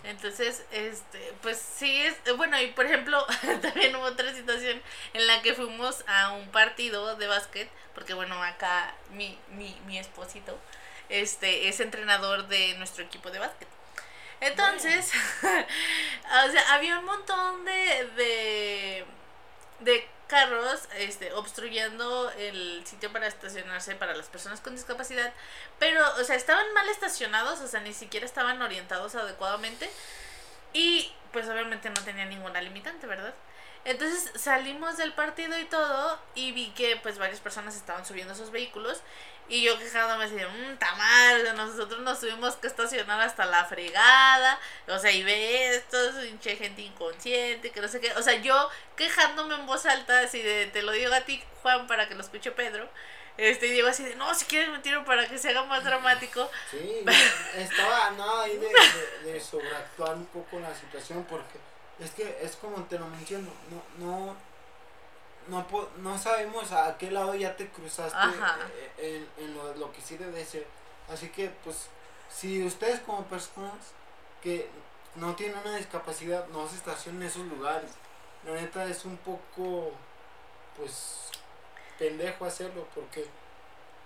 Entonces, este, pues sí es, bueno, y por ejemplo, [laughs] también hubo otra situación en la que fuimos a un partido de básquet, porque bueno, acá mi, mi, mi esposito, este, es entrenador de nuestro equipo de básquet. Entonces, [laughs] o sea, había un montón de, de, de carros este, obstruyendo el sitio para estacionarse para las personas con discapacidad, pero, o sea, estaban mal estacionados, o sea, ni siquiera estaban orientados adecuadamente y pues obviamente no tenía ninguna limitante, ¿verdad? Entonces salimos del partido y todo y vi que pues varias personas estaban subiendo esos vehículos y yo quejándome así de, mmm, mal, o sea, nosotros nos tuvimos que estacionar hasta la fregada, o sea, y ve esto, gente inconsciente, que no sé qué, o sea, yo quejándome en voz alta, así de, te lo digo a ti, Juan, para que lo escuche Pedro, este, y digo así de, no, si quieres me tiro para que se haga más dramático, Sí, [laughs] estaba nada ahí de, de, de sobreactuar un poco la situación porque es que es como te lo menciono, no, no, no, po- no sabemos a qué lado ya te cruzaste Ajá. eh, en, en lo, lo que sí debe ser. Así que pues si ustedes como personas que no tienen una discapacidad no se estacionen en esos lugares. La neta es un poco pues pendejo hacerlo porque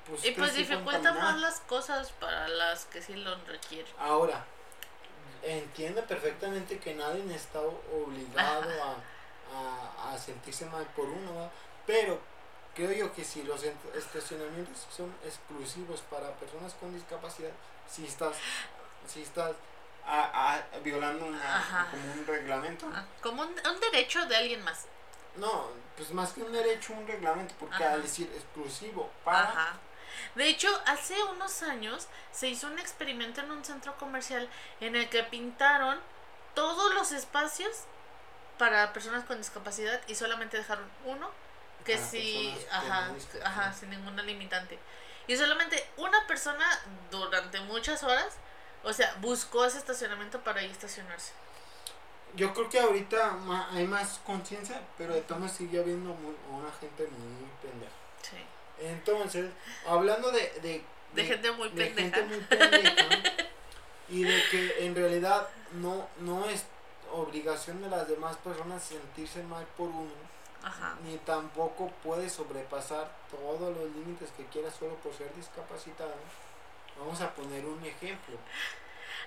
pues, y pues dificulta más las cosas para las que sí lo requieren. Ahora, entiende perfectamente que nadie está obligado a, a, a sentirse mal por uno, pero creo yo que si los ent- estacionamientos son exclusivos para personas con discapacidad, si estás, si estás a- a- violando una- como un reglamento, Ah, Como un, un derecho de alguien más. no, pues más que un derecho, un reglamento, porque Ajá. al decir exclusivo para... Ajá. De hecho, hace unos años se hizo un experimento en un centro comercial en el que pintaron todos los espacios para personas con discapacidad y solamente dejaron uno que Para sí, personas con ajá, ajá, sin ninguna limitante. Y solamente una persona durante muchas horas, o sea, buscó ese estacionamiento para ahí estacionarse. Yo creo que ahorita hay más conciencia, pero de todas sigue habiendo mu- una gente muy pendeja. Sí. Entonces, hablando de, de, De gente muy de pendeja. gente muy pendeja, y de que en realidad no, no es obligación de las demás personas sentirse mal por uno, Ajá. ni tampoco puede sobrepasar todos los límites que quiera solo por ser discapacitado. Vamos a poner un ejemplo. [laughs]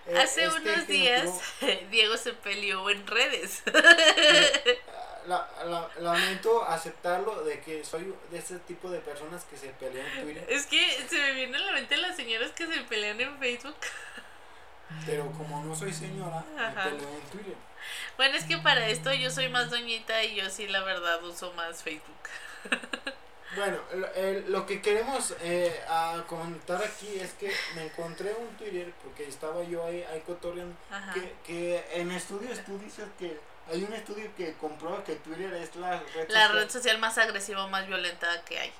Eh, Hace este unos ejemplo, días [laughs] Diego se peleó en redes. eh, [laughs] la- la- lamento aceptarlo de que soy de ese tipo de personas que se pelean en Twitter, Es que se me viene a la mente las señoras que se pelean en Facebook. pero como no soy señora, me Ajá. peleo en Twitter. Bueno, es que para esto yo soy más doñita y yo sí, la verdad, uso más Facebook. [laughs] Bueno, lo que queremos eh, a comentar aquí es que me encontré un Twitter, porque estaba yo ahí, ahí cotorreando, que, que en estudios tú dices que hay un estudio que comprueba que Twitter es la red La social- red social más agresiva más violenta que hay.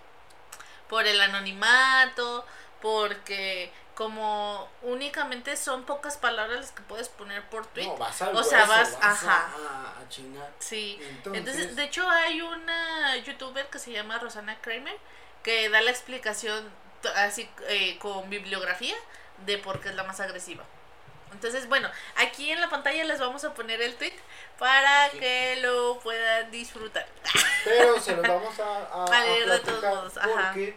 Por el anonimato, porque como únicamente son pocas palabras las que puedes poner por tweet. No, vas al o sea, hueso, vas- ajá. A, a chingar. Sí. Entonces, Entonces, de hecho hay una youtuber que se llama Rosana Kramer que da la explicación así eh, con bibliografía de por qué es la más agresiva. Entonces, bueno, aquí en la pantalla les vamos a poner el tweet para Sí. que lo puedan disfrutar. Pero se los vamos a, a, A [laughs] leer de todos modos, ajá. porque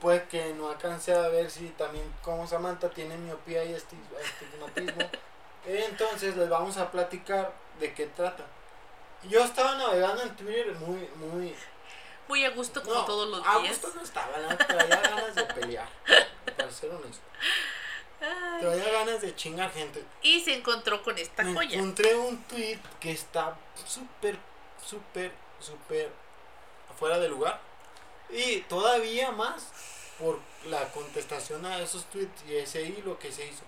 puede que no alcance a ver si también como Samantha tiene miopía y esti- astigmatismo. [laughs] Entonces les vamos a platicar de qué trata. Yo estaba navegando en Twitter muy, muy... Muy a gusto como no, todos los a días. gusto no estaba, la traía [laughs] ganas de pelear, para ser honesto. Ay. traía ganas de chingar gente. Y se encontró con esta Me joya. encontré un tweet que está súper, súper, súper fuera de lugar. Y todavía más por la contestación a esos tweets y ese hilo que se hizo.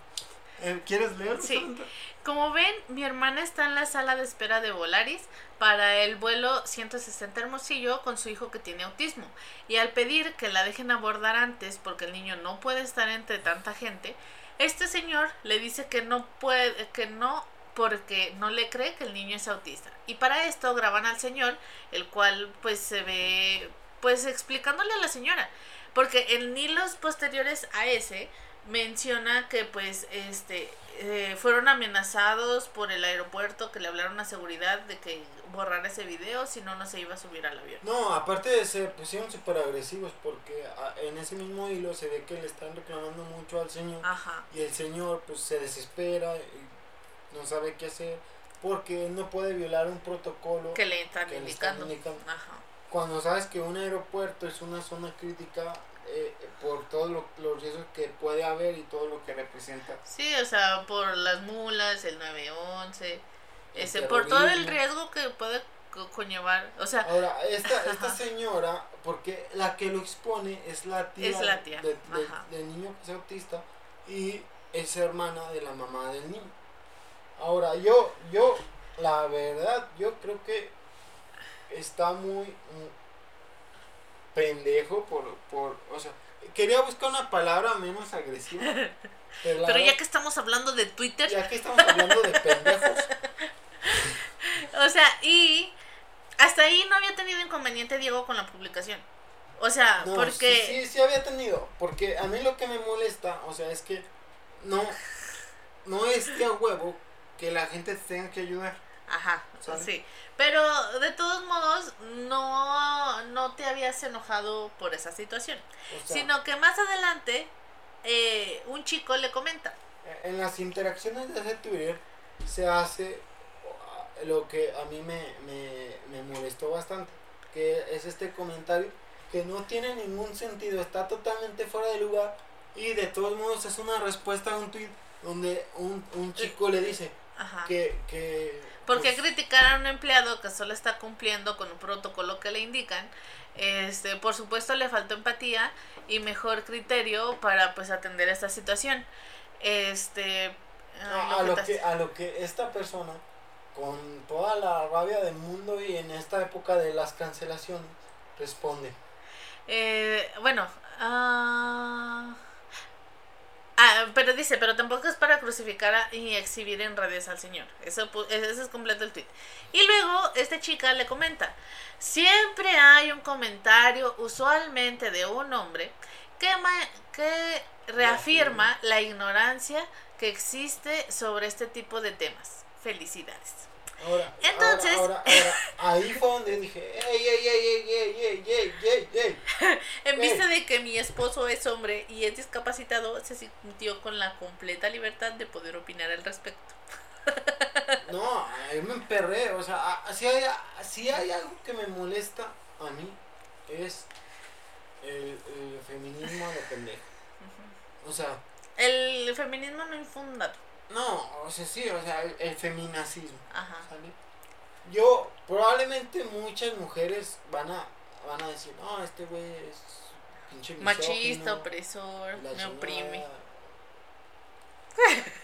Eh, ¿Quieres leerlo? Sí. Como ven, mi hermana está en la sala de espera de Volaris para el vuelo 160 Hermosillo con su hijo que tiene autismo. Y al pedir que la dejen abordar antes porque el niño no puede estar entre tanta gente, este señor le dice que no puede, que no porque no le cree que el niño es autista. Y para esto graban al señor, el cual pues se ve pues explicándole a la señora. Porque en hilos posteriores a ese menciona que pues este eh, fueron amenazados por el aeropuerto que le hablaron a seguridad de que borrara ese video si no no se iba a subir al avión. No, aparte de ser, pusieron súper agresivos porque ah, en ese mismo hilo se ve que le están reclamando mucho al señor. Ajá. Y el señor pues se desespera y no sabe qué hacer porque no puede violar un protocolo Que le están que le están indicando. Ajá. Cuando sabes que un aeropuerto es una zona crítica eh, por todos lo- los riesgos que puede haber y todo lo que representa. Sí, o sea, por las mulas, el 911, El ese por todo el riesgo que puede co- conllevar, o sea, Ahora, esta, [laughs] esta señora, porque la que lo expone es la tía, Es la tía, de- de- ajá. del niño que es autista y es hermana de la mamá del niño. Ahora, yo, yo, la verdad, yo creo que está muy pendejo por, por, o sea, quería buscar una palabra menos agresiva. [laughs] Pero, ya que estamos hablando de Twitter, ya que estamos hablando de pendejos, [laughs] o sea, y hasta ahí no había tenido inconveniente Diego con la publicación. O sea, No, porque sí, sí, sí había tenido. Porque a mí lo que me molesta, o sea, es que no, no es de a huevo que la gente tenga que ayudar. Ajá, ¿Sale? sí. Pero de todos modos, no, no te habías enojado por esa situación. O sea, Sino que más adelante, eh, un chico le comenta. en las interacciones de ese Twitter se hace lo que a mí me, me, me molestó bastante. Que es este comentario que no tiene ningún sentido, está totalmente fuera de lugar. Y de todos modos es una respuesta a un tweet donde un, un chico le dice Ajá. que... que ¿Por qué pues, criticar a un empleado que solo está cumpliendo con un protocolo que le indican? Este, por supuesto le faltó empatía y mejor criterio para pues atender esta situación. Este A, lo que, a lo que esta persona, con toda la rabia del mundo y en esta época de las cancelaciones, responde. Eh, bueno, ah, ah, pero dice, pero tampoco es para crucificar a- y exhibir en redes al Señor. Eso, pu- eso es completo el tweet. Y luego esta chica le comenta, siempre hay un comentario, usualmente de un hombre, que, ma- que reafirma la ignorancia que existe sobre este tipo de temas. Felicidades. Ahora, Entonces. Ahora, ahora, ahí fue donde dije, ey, ey, ey, ey, [laughs] En vista de que mi esposo es hombre y es discapacitado, se sintió con la completa libertad de poder opinar al respecto. [laughs] no, ahí me emperré. O sea, si hay, si hay algo que me molesta a mí, es el, feminismo de pendejo. O sea. El feminismo no infundado no, o sea, sí, o sea, el, el feminacismo. Ajá. ¿sale? Yo, probablemente muchas mujeres van a, van a decir, no, este güey es pinche Machista, opresor, me chingada". oprime. [laughs]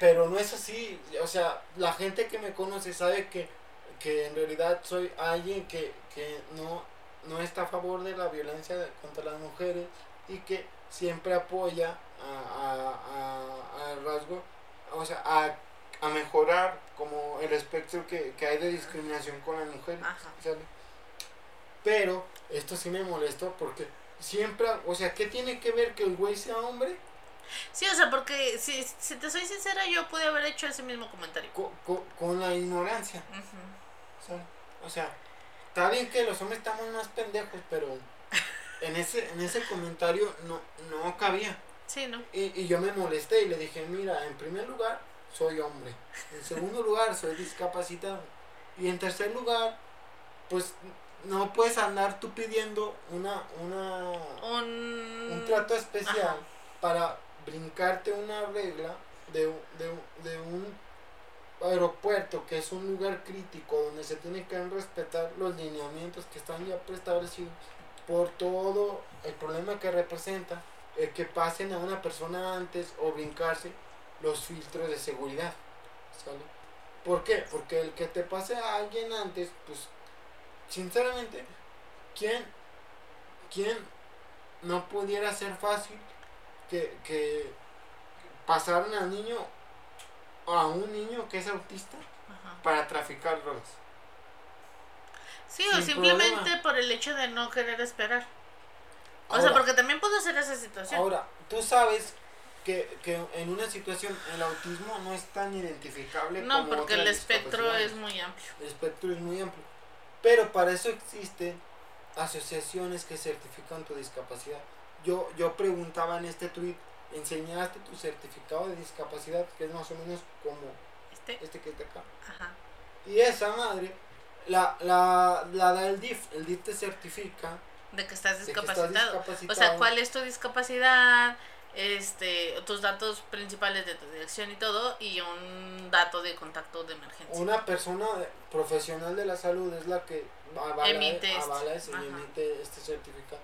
Pero no es así, o sea, la gente que me conoce sabe que, que en realidad soy alguien que, que no, no está a favor de la violencia contra las mujeres y que siempre apoya a, a, a- rasgo, o sea, a, a mejorar como el espectro que, que hay de discriminación con. Ajá. ¿sale? Pero esto sí me molestó porque siempre, o sea, ¿qué tiene que ver que el güey sea hombre Sí, o sea, porque si, si te soy sincera, yo pude haber hecho ese mismo comentario. co- co- con la ignorancia? Ujú. ¿sale? O sea, está bien que los hombres estamos más pendejos, pero en ese, en ese comentario no, no cabía. Sí, ¿no? Y, y yo me molesté y le dije, mira, en primer lugar, soy hombre. En segundo lugar, soy discapacitado. Y en tercer lugar, pues no puedes andar tú pidiendo una, una, Un, un trato especial Ajá. para brincarte una regla de, de, un- de un aeropuerto que es un lugar crítico donde se tienen que respetar los lineamientos que están ya preestablecidos por todo el problema que representa el que pasen a una persona antes o brincarse los filtros de seguridad. ¿sale? ¿Por qué? Porque el que te pase a alguien antes, pues, sinceramente, ¿quién, quién no pudiera ser fácil que, que pasaran al niño, a un niño que es autista, Ajá. para traficar drogas? Sí, o simplemente problema. por el hecho de no querer esperar. O sea, porque también puedo ser esa situación. Ahora, tú sabes que, que en una situación el autismo no es tan identificable no, como porque el espectro es muy amplio. El espectro es muy amplio. Pero para eso existen asociaciones que certifican tu discapacidad. Yo, yo preguntaba en este tweet, ¿enseñaste tu certificado de discapacidad? Que es más o menos como Este, este que está acá. ajá. Y esa madre la, la, la da el DIF. El DIF te certifica De que estás de que estás discapacitado. O discapacitado. sea, ¿cuál es tu discapacidad? Este, tus datos principales de tu dirección y todo, y un dato de contacto de emergencia. Una persona profesional de la salud es la que avala, Emite este. avala ese- emite este certificado.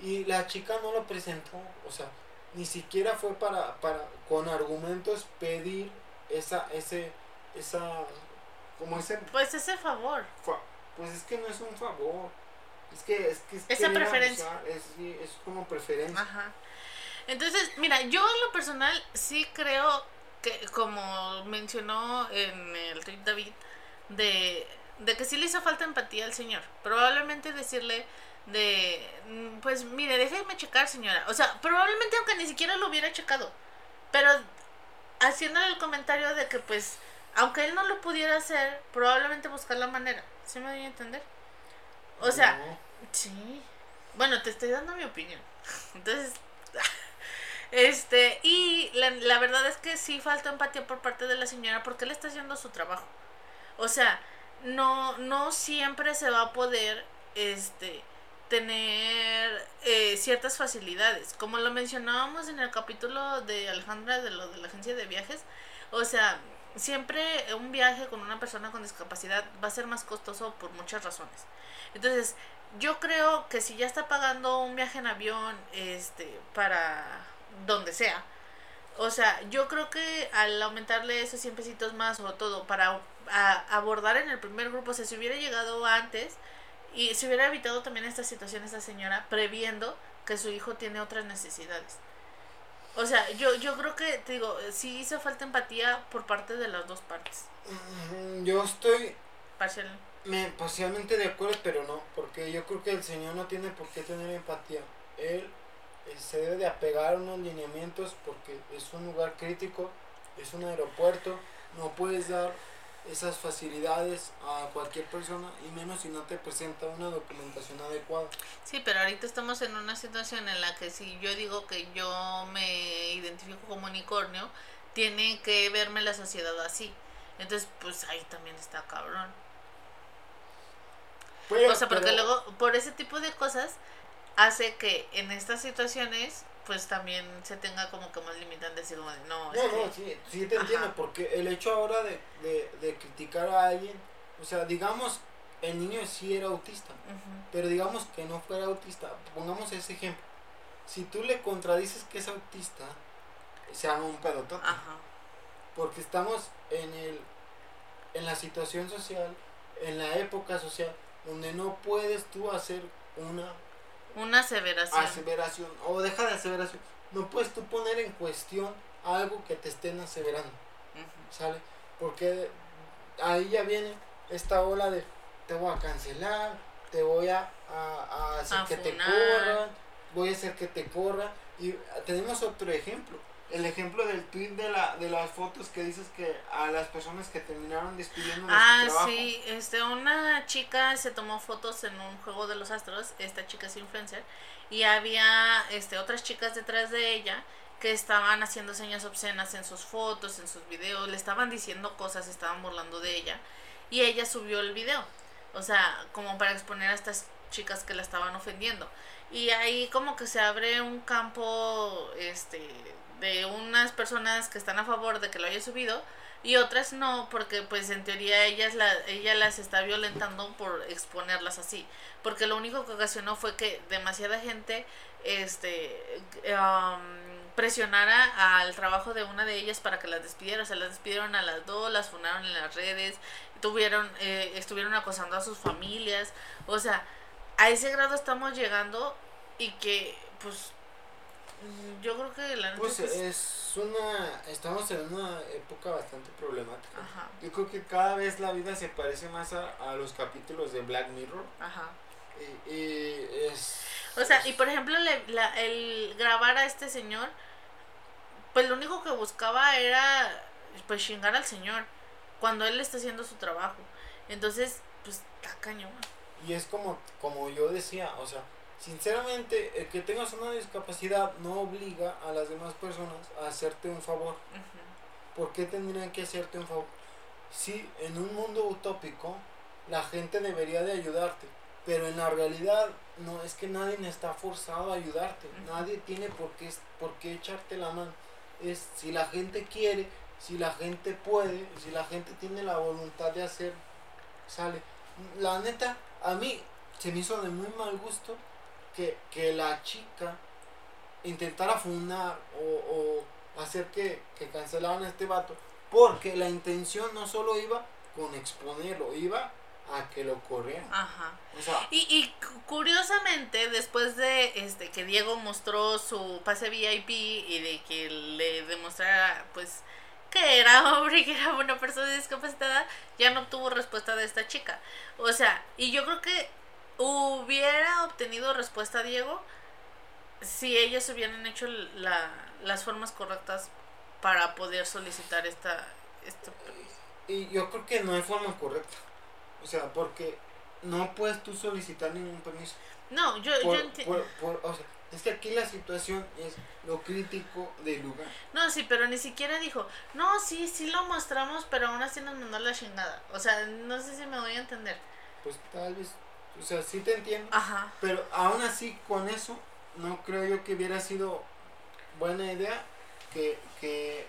Y la chica no lo presentó, o sea, ni siquiera fue para, para con argumentos pedir esa, ese, esa, como ese, Pues ese favor. fa- pues es que no es un favor, es que es que es Esa preferencia. es, es como preferencia. Ajá. Entonces, mira, yo en lo personal sí creo que, como mencionó en el tweet David, de, de que sí le hizo falta empatía al señor. Probablemente decirle de, mm, pues mire, déjeme checar, señora. O sea, probablemente aunque ni siquiera lo hubiera checado. Pero haciéndole el comentario de que, pues, aunque él no lo pudiera hacer, probablemente buscar la manera. ¿Sí me doy a entender? O sea, No. Sí. Bueno, te estoy dando mi opinión. [laughs] Entonces, [laughs] este, y la, la verdad es que sí falta empatía por parte de la señora porque él está haciendo su trabajo. O sea, no, no siempre se va a poder, este, tener eh, ciertas facilidades. Como lo mencionábamos en el capítulo de Alejandra de lo de la agencia de viajes. O sea, siempre un viaje con una persona con discapacidad va a ser más costoso por muchas razones. Entonces, yo creo que si ya está pagando un viaje en avión, este, para donde sea, o sea, yo creo que al aumentarle esos 100 pesitos más o todo para a- abordar en el primer grupo, o sea, si hubiera llegado antes y se hubiera evitado también esta situación esta señora, previendo que su hijo tiene otras necesidades. O sea, yo, yo creo que, te digo, sí hizo falta empatía por parte de las dos partes. Mm, Yo estoy Parcial. Me parcialmente de acuerdo, pero no, porque yo creo que el Señor no tiene por qué tener empatía. Él eh, se debe de apegar a unos lineamientos porque es un lugar crítico, es un aeropuerto, no puedes dar esas facilidades a cualquier persona y menos si no te presenta una documentación adecuada. Sí, pero ahorita estamos en una situación en la que si yo digo que yo me identifico como unicornio, tiene que verme la sociedad así. Entonces, pues ahí también está cabrón. Pero- O sea, porque pero- luego, por ese tipo de cosas, hace que en estas situaciones, pues también se tenga como que más limitantes, así como de, no, es No, que... no, sí, sí te entiendo, Ajá. porque el hecho ahora de, de, de criticar a alguien, o sea, digamos, el niño sí era autista, pero digamos que no fuera autista, pongamos ese ejemplo. Si tú le contradices que es autista, se haga un pedotote. Ajá. Porque estamos en el en la situación social, en la época social, donde no puedes tú hacer una Una aseveración. aseveración, o deja de aseveración, no puedes tú poner en cuestión algo que te estén aseverando. ¿sale? Porque ahí ya viene esta ola de te voy a cancelar, te voy a, a, a hacer A que te corran, voy a hacer que te corran. Y tenemos otro ejemplo. El ejemplo del tweet de, la, de las fotos que dices que a las personas que terminaron despidiendo de Ah, su trabajo. sí, este, una chica se tomó fotos en un juego de los astros, esta chica es influencer, y había este, otras chicas detrás de ella que estaban haciendo señas obscenas en sus fotos, en sus videos, le estaban diciendo cosas, estaban burlando de ella, y ella subió el video, o sea, como para exponer a estas chicas que la estaban ofendiendo. Y ahí como que se abre un campo este de unas personas que están a favor de que lo haya subido y otras no porque pues en teoría ellas la, ella las está violentando por exponerlas así. Porque lo único que ocasionó fue que demasiada gente este um, presionara al trabajo de una de ellas para que las despidiera. O sea las despidieron a las dos las funaron en las redes tuvieron eh, estuvieron acosando a sus familias. O sea a ese grado estamos llegando y que pues yo creo que la pues es una estamos en una época bastante problemática. Ajá. yo creo que cada vez la vida se parece más a, a los capítulos de Black Mirror. Ajá. Y, y es o sea y por ejemplo le, la, el grabar a este señor pues lo único que buscaba era pues chingar al señor cuando él está haciendo su trabajo. Entonces pues está cañón. Y es como como yo decía o sea Sinceramente, el que tengas una discapacidad no obliga a las demás personas a hacerte un favor. ¿Por qué tendrían que hacerte un favor? Sí, en un mundo utópico, la gente debería de ayudarte, pero en la realidad no es que nadie está forzado a ayudarte, nadie tiene por qué, por qué echarte la mano. Es si la gente quiere, si la gente puede, si la gente tiene la voluntad de hacer, sale. La neta, a mí se me hizo de muy mal gusto que, la chica intentara fundar o, hacer que, que cancelaran a este vato, porque la intención no solo iba con exponerlo, iba a que lo corrieran. Ajá. y, y curiosamente, después de este que Diego mostró su pase VIP y de que le demostrara, pues, que era hombre y que era una persona discapacitada, ya no obtuvo respuesta de esta chica. O sea, y yo creo que hubiera obtenido respuesta Diego si ellas hubieran hecho la, las formas correctas para poder solicitar esta, esta y yo creo que no hay forma correcta o sea porque no puedes tú solicitar ningún permiso no yo, yo entiendo o sea, es que aquí la situación es lo crítico del lugar. No, sí, pero ni siquiera dijo, no, sí, sí lo mostramos, pero aún así nos mandó la chingada. O sea, no sé si me voy a entender. Pues tal vez o sea, sí te entiendo. Ajá. Pero aún así, con eso, no creo yo que hubiera sido buena idea que, que,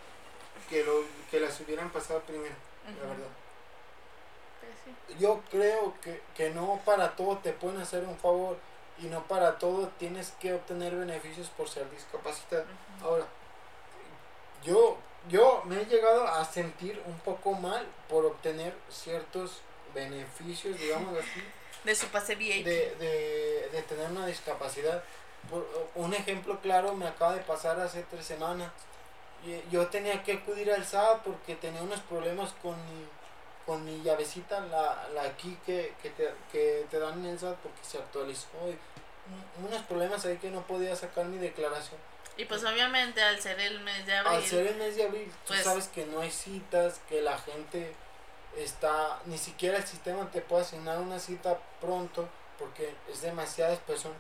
que, lo, que las hubieran pasado primero, la verdad. Pues yo creo que, que no para todo te pueden hacer un favor y no para todo tienes que obtener beneficios por ser discapacitado. Ahora, yo, yo me he llegado a sentir un poco mal por obtener ciertos beneficios, digamos así, de su pase VIP. De, de, de tener una discapacidad. Por, un ejemplo claro me acaba de pasar hace tres semanas. Yo tenía que acudir al SAT porque tenía unos problemas con mi, con mi llavecita, la, la aquí que, que, te, que te dan en el SAT porque se actualizó. Y unos problemas ahí que no podía sacar mi declaración. Y pues obviamente al ser el mes de abril. Al ser el mes de abril, tú pues sabes que no hay citas, que la gente está, ni siquiera el sistema te puede asignar una cita pronto porque es demasiadas personas.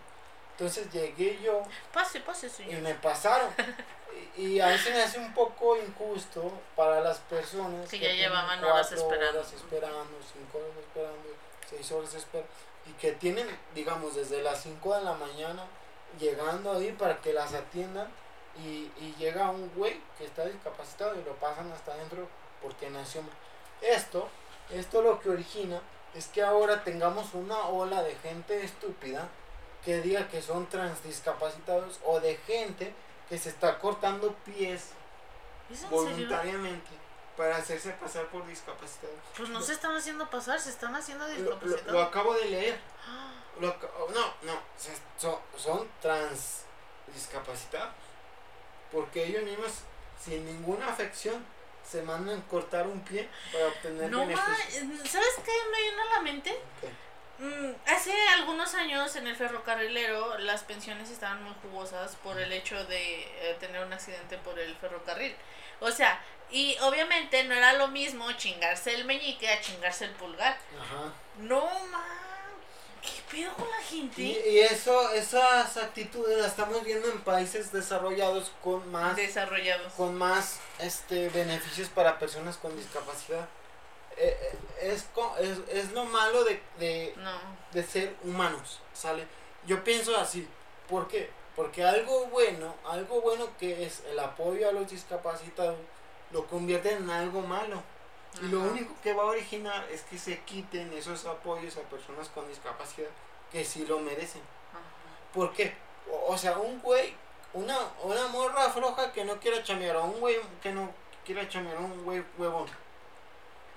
Entonces llegué yo pase, pase, y me pasaron. [laughs] y, a veces me hace un poco injusto para las personas que, ya llevaban horas esperando. horas esperando, cinco horas esperando, seis horas esperando, y que tienen, digamos, desde las 5 de la mañana llegando ahí para que las atiendan y, y llega un güey que está discapacitado y lo pasan hasta adentro porque nació esto, esto lo que origina es que ahora tengamos una ola de gente estúpida que diga que son transdiscapacitados o de gente que se está cortando pies voluntariamente para hacerse pasar por discapacitados. Pues no se están haciendo pasar, se están haciendo discapacitados. Lo, acabo de leer. [gasps] no, no, son, son trans discapacitados. Porque ellos mismos, sin ninguna afección, se mandan cortar un pie para obtener no, ¿Sabes qué me viene a la mente? Mm, hace algunos años en el ferrocarrilero las pensiones estaban muy jugosas por el hecho de eh, tener un accidente por el ferrocarril. O sea, y obviamente no era lo mismo chingarse el meñique a chingarse el pulgar. Ajá. No, man. ¿Qué pedo con la gente? Y, eso, esas actitudes las estamos viendo en países desarrollados con más desarrollados con más este beneficios para personas con discapacidad. eh, es, co- es, es lo malo de, de, No. de ser humanos, ¿sale? Yo pienso así, ¿por qué? Porque algo bueno, algo bueno que es el apoyo a los discapacitados, lo convierte en algo malo. Y lo único que va a originar es que se quiten esos apoyos a personas con discapacidad que sí lo merecen. Ajá. ¿Por qué? O, o sea, un güey, una, una morra floja que no quiera chamear, o un güey que no quiera chamear, un güey huevón.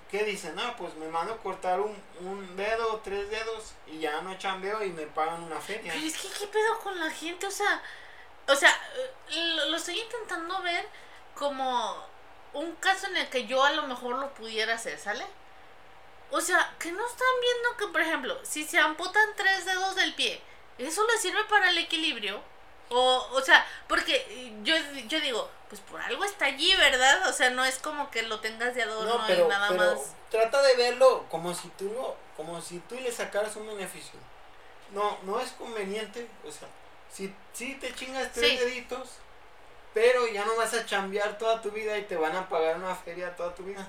¿Qué dicen? Ah, pues me mando a cortar un, un dedo, tres dedos y ya no chambeo y me pagan una feria. Pero es que, ¿qué pedo con la gente? O sea, o sea, lo, lo estoy intentando ver como un caso en el que yo a lo mejor lo pudiera hacer, ¿sale? O sea, que no están viendo que, por ejemplo, si se amputan tres dedos del pie, ¿eso le sirve para el equilibrio? O, o sea, porque yo, yo digo, pues por algo está allí, ¿verdad? O sea, no es como que lo tengas de adorno No, pero, y nada pero más. trata de verlo como si tú lo- como si tú le sacaras un beneficio. No, no es conveniente, o sea, si, si te chingas tres Sí. deditos, pero ya no vas a chambear toda tu vida y te van a pagar una feria toda tu vida.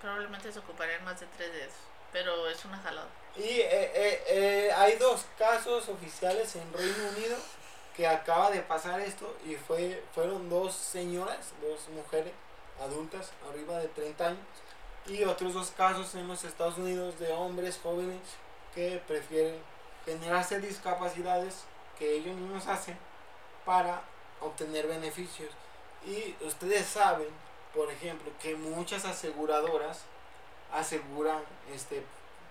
Probablemente se ocuparían más de tres dedos, pero es una jalada. Y eh, eh, eh, hay dos casos oficiales en Reino Unido que acaba de pasar esto y fue fueron dos señoras, dos mujeres adultas arriba de 30 años y otros dos casos en los Estados Unidos de hombres jóvenes que prefieren generarse discapacidades que ellos mismos hacen para obtener beneficios. Y ustedes saben, por ejemplo, que muchas aseguradoras aseguran este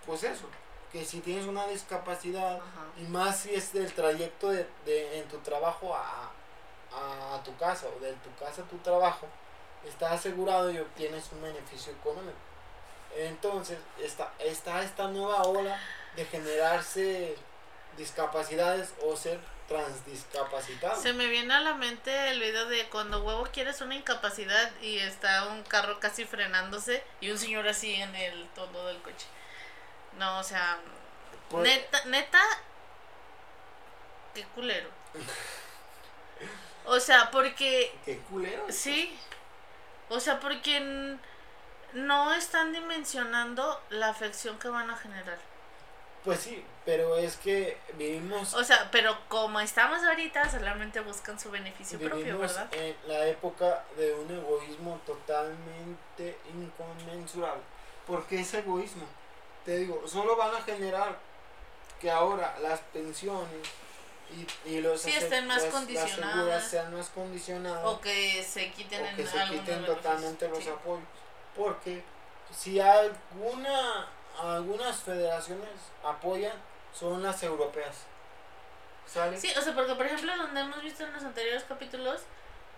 pues eso, que si tienes una discapacidad Ajá. y más si es del trayecto de, de- en tu trabajo a, a, a tu casa o de tu casa a tu trabajo, está asegurado y obtienes un beneficio económico. Entonces está, está esta nueva ola de generarse discapacidades o ser transdiscapacitado. Se me viene a la mente el video de cuando huevo quieres una incapacidad y está un carro casi frenándose y un señor así en el tono del coche. No, o sea, Pues- neta, neta, qué culero. O sea, porque Qué culero. sí, o sea, porque no están dimensionando la afección que van a generar. Pues sí, pero es que vivimos O sea, pero como estamos ahorita, solamente buscan su beneficio propio, ¿verdad? en la época de un egoísmo totalmente inconmensurable. ¿Por qué ese egoísmo? Te digo, solo van a generar que ahora las pensiones y, y los Sí, estén más las- las condicionadas. seguras sean más condicionadas O que se quiten o en que se algunos quiten totalmente los Sí. apoyos. Porque si alguna algunas federaciones apoyan son las europeas. ¿Sale? Sí, o sea, porque por ejemplo, donde hemos visto en los anteriores capítulos,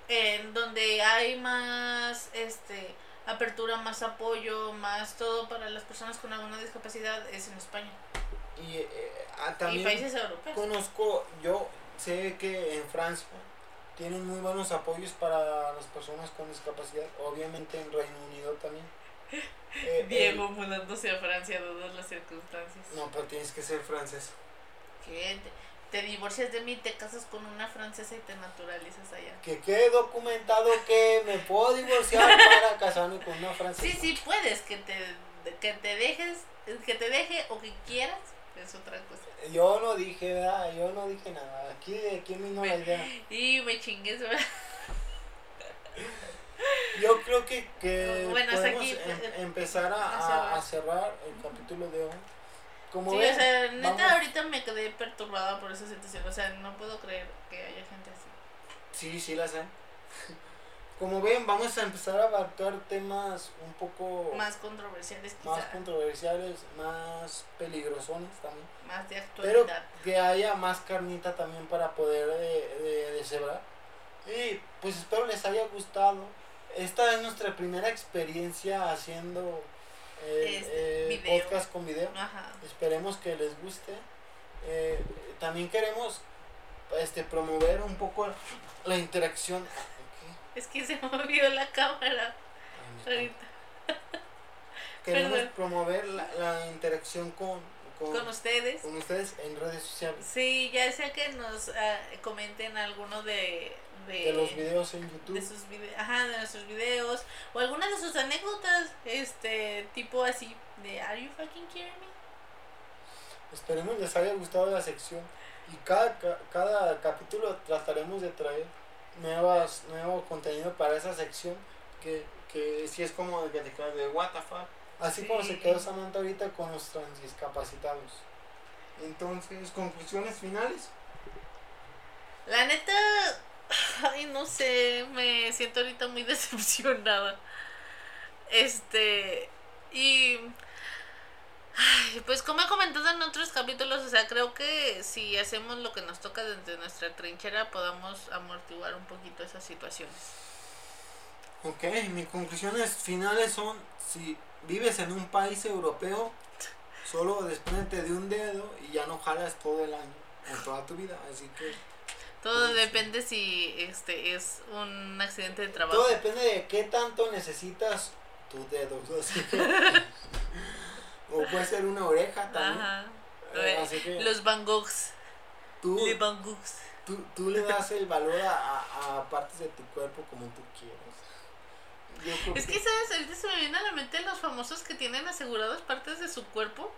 en donde hay más este apertura, más apoyo, más todo para las personas con alguna discapacidad es en España Y eh, ah, y también países europeos. conozco, yo sé que en Francia tienen muy buenos apoyos para las personas con discapacidad, obviamente en Reino Unido también. Eh, Diego mudándose a Francia, dadas las circunstancias. no, pero tienes que ser francés. Que te, te divorcias de mí, te casas con una francesa y te naturalizas allá. Que quede documentado que me puedo divorciar [laughs] para casarme con una francesa. Sí, sí puedes que te que te dejes, que te deje o que quieras, es otra cosa. Yo no dije, ¿verdad? Yo no dije nada. Aquí, aquí vino la idea. [laughs] Y me chingué, ¿verdad? [laughs] Yo creo que, que Bueno, podemos aquí, em- eh, empezar a, a cerrar. el capítulo de hoy. Como Sí, ven, o sea, neta vamos- ahorita me quedé perturbada por esa situación. O sea, no puedo creer que haya gente así. Sí, sí las [laughs] hay. Como ven, vamos a empezar a abarcar temas un poco Más controversiales quizá. más controversiales, más peligrosones también. más de Pero actualidad. que haya más carnita también para poder de, de, deshebrar. Y pues espero les haya gustado. Esta es nuestra primera experiencia haciendo eh, Este, eh, podcast con video. Ajá. Esperemos que les guste. Eh, también queremos este promover un poco la interacción. ¿Qué? Es que se [laughs] movió la cámara Ay, ahorita. [laughs] Queremos Perdón. promover la, la interacción con, con, con ustedes. con ustedes en redes sociales. Sí, ya sea que nos ah, comenten alguno de, de, De los videos en de YouTube. sus vide- ajá, de nuestros videos o algunas de sus anécdotas, este tipo así de Are you fucking kidding me? Esperemos les haya gustado la sección. Y cada, ca- cada capítulo trataremos de traer nuevas, nuevo contenido para esa sección. Que, que sí es como de que te quedas de what the fuck. Así como se quedó Samantha ahorita con los transdiscapacitados. Entonces, conclusiones finales. La neta, [laughs] ay, no sé, me siento ahorita muy [laughs] decepcionada. Este, y. Ay, pues como he comentado en otros capítulos, o sea, creo que si hacemos lo que nos toca desde nuestra trinchera, podamos amortiguar un poquito esas situaciones. Ok, mis conclusiones finales son, si vives en un país europeo, solo desprendete de un dedo y ya no jalas todo el año o toda tu vida. Así que Todo depende si este es un accidente de trabajo. todo depende de qué tanto necesitas tus dedos. [laughs] Así o puede ser una oreja también. Ajá. Eh, así que Los Van Goghs. tú, Van Goghs. tú, tú le das el valor a, a- partes de tu cuerpo como tú quieras. Yo Es que, ¿sabes? Ahorita se me viene a la mente los famosos que tienen aseguradas partes de su cuerpo.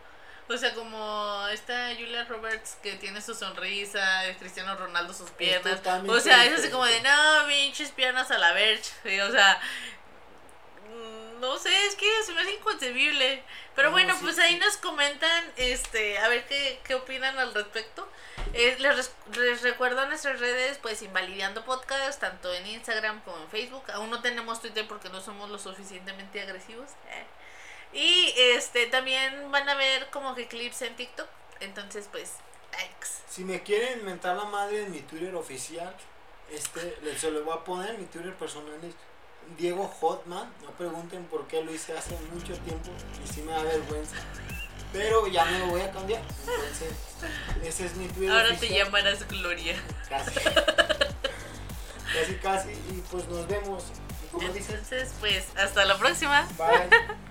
O sea, como esta Julia Roberts que tiene su sonrisa, el Cristiano Ronaldo sus piernas. O sea, es así como de, no, pinches piernas a la verge. O sea, mm, no sé, es que se me hace inconcebible. Pero No, bueno, sí, pues ahí nos comentan, este, a ver qué, qué opinan al respecto. Eh, les, les recuerdo nuestras redes, pues Invalidando Podcast, tanto en Instagram como en Facebook. Aún no tenemos Twitter porque no somos lo suficientemente agresivos. Eh. Y este también van a ver como que clips en TikTok. Entonces, pues, likes. Si me quieren mentar la madre en mi Twitter oficial, este, se lo voy a poner. Mi Twitter personal es Diego Hotman. No pregunten por qué lo hice hace mucho tiempo y sí me da vergüenza. Pero ya me lo voy a cambiar. Entonces, ese es mi Twitter Ahora te llamarás Gloria. Casi. [laughs] casi, casi. Y pues nos vemos. ¿Cómo dices? Entonces, pues, hasta la próxima. Bye. [laughs]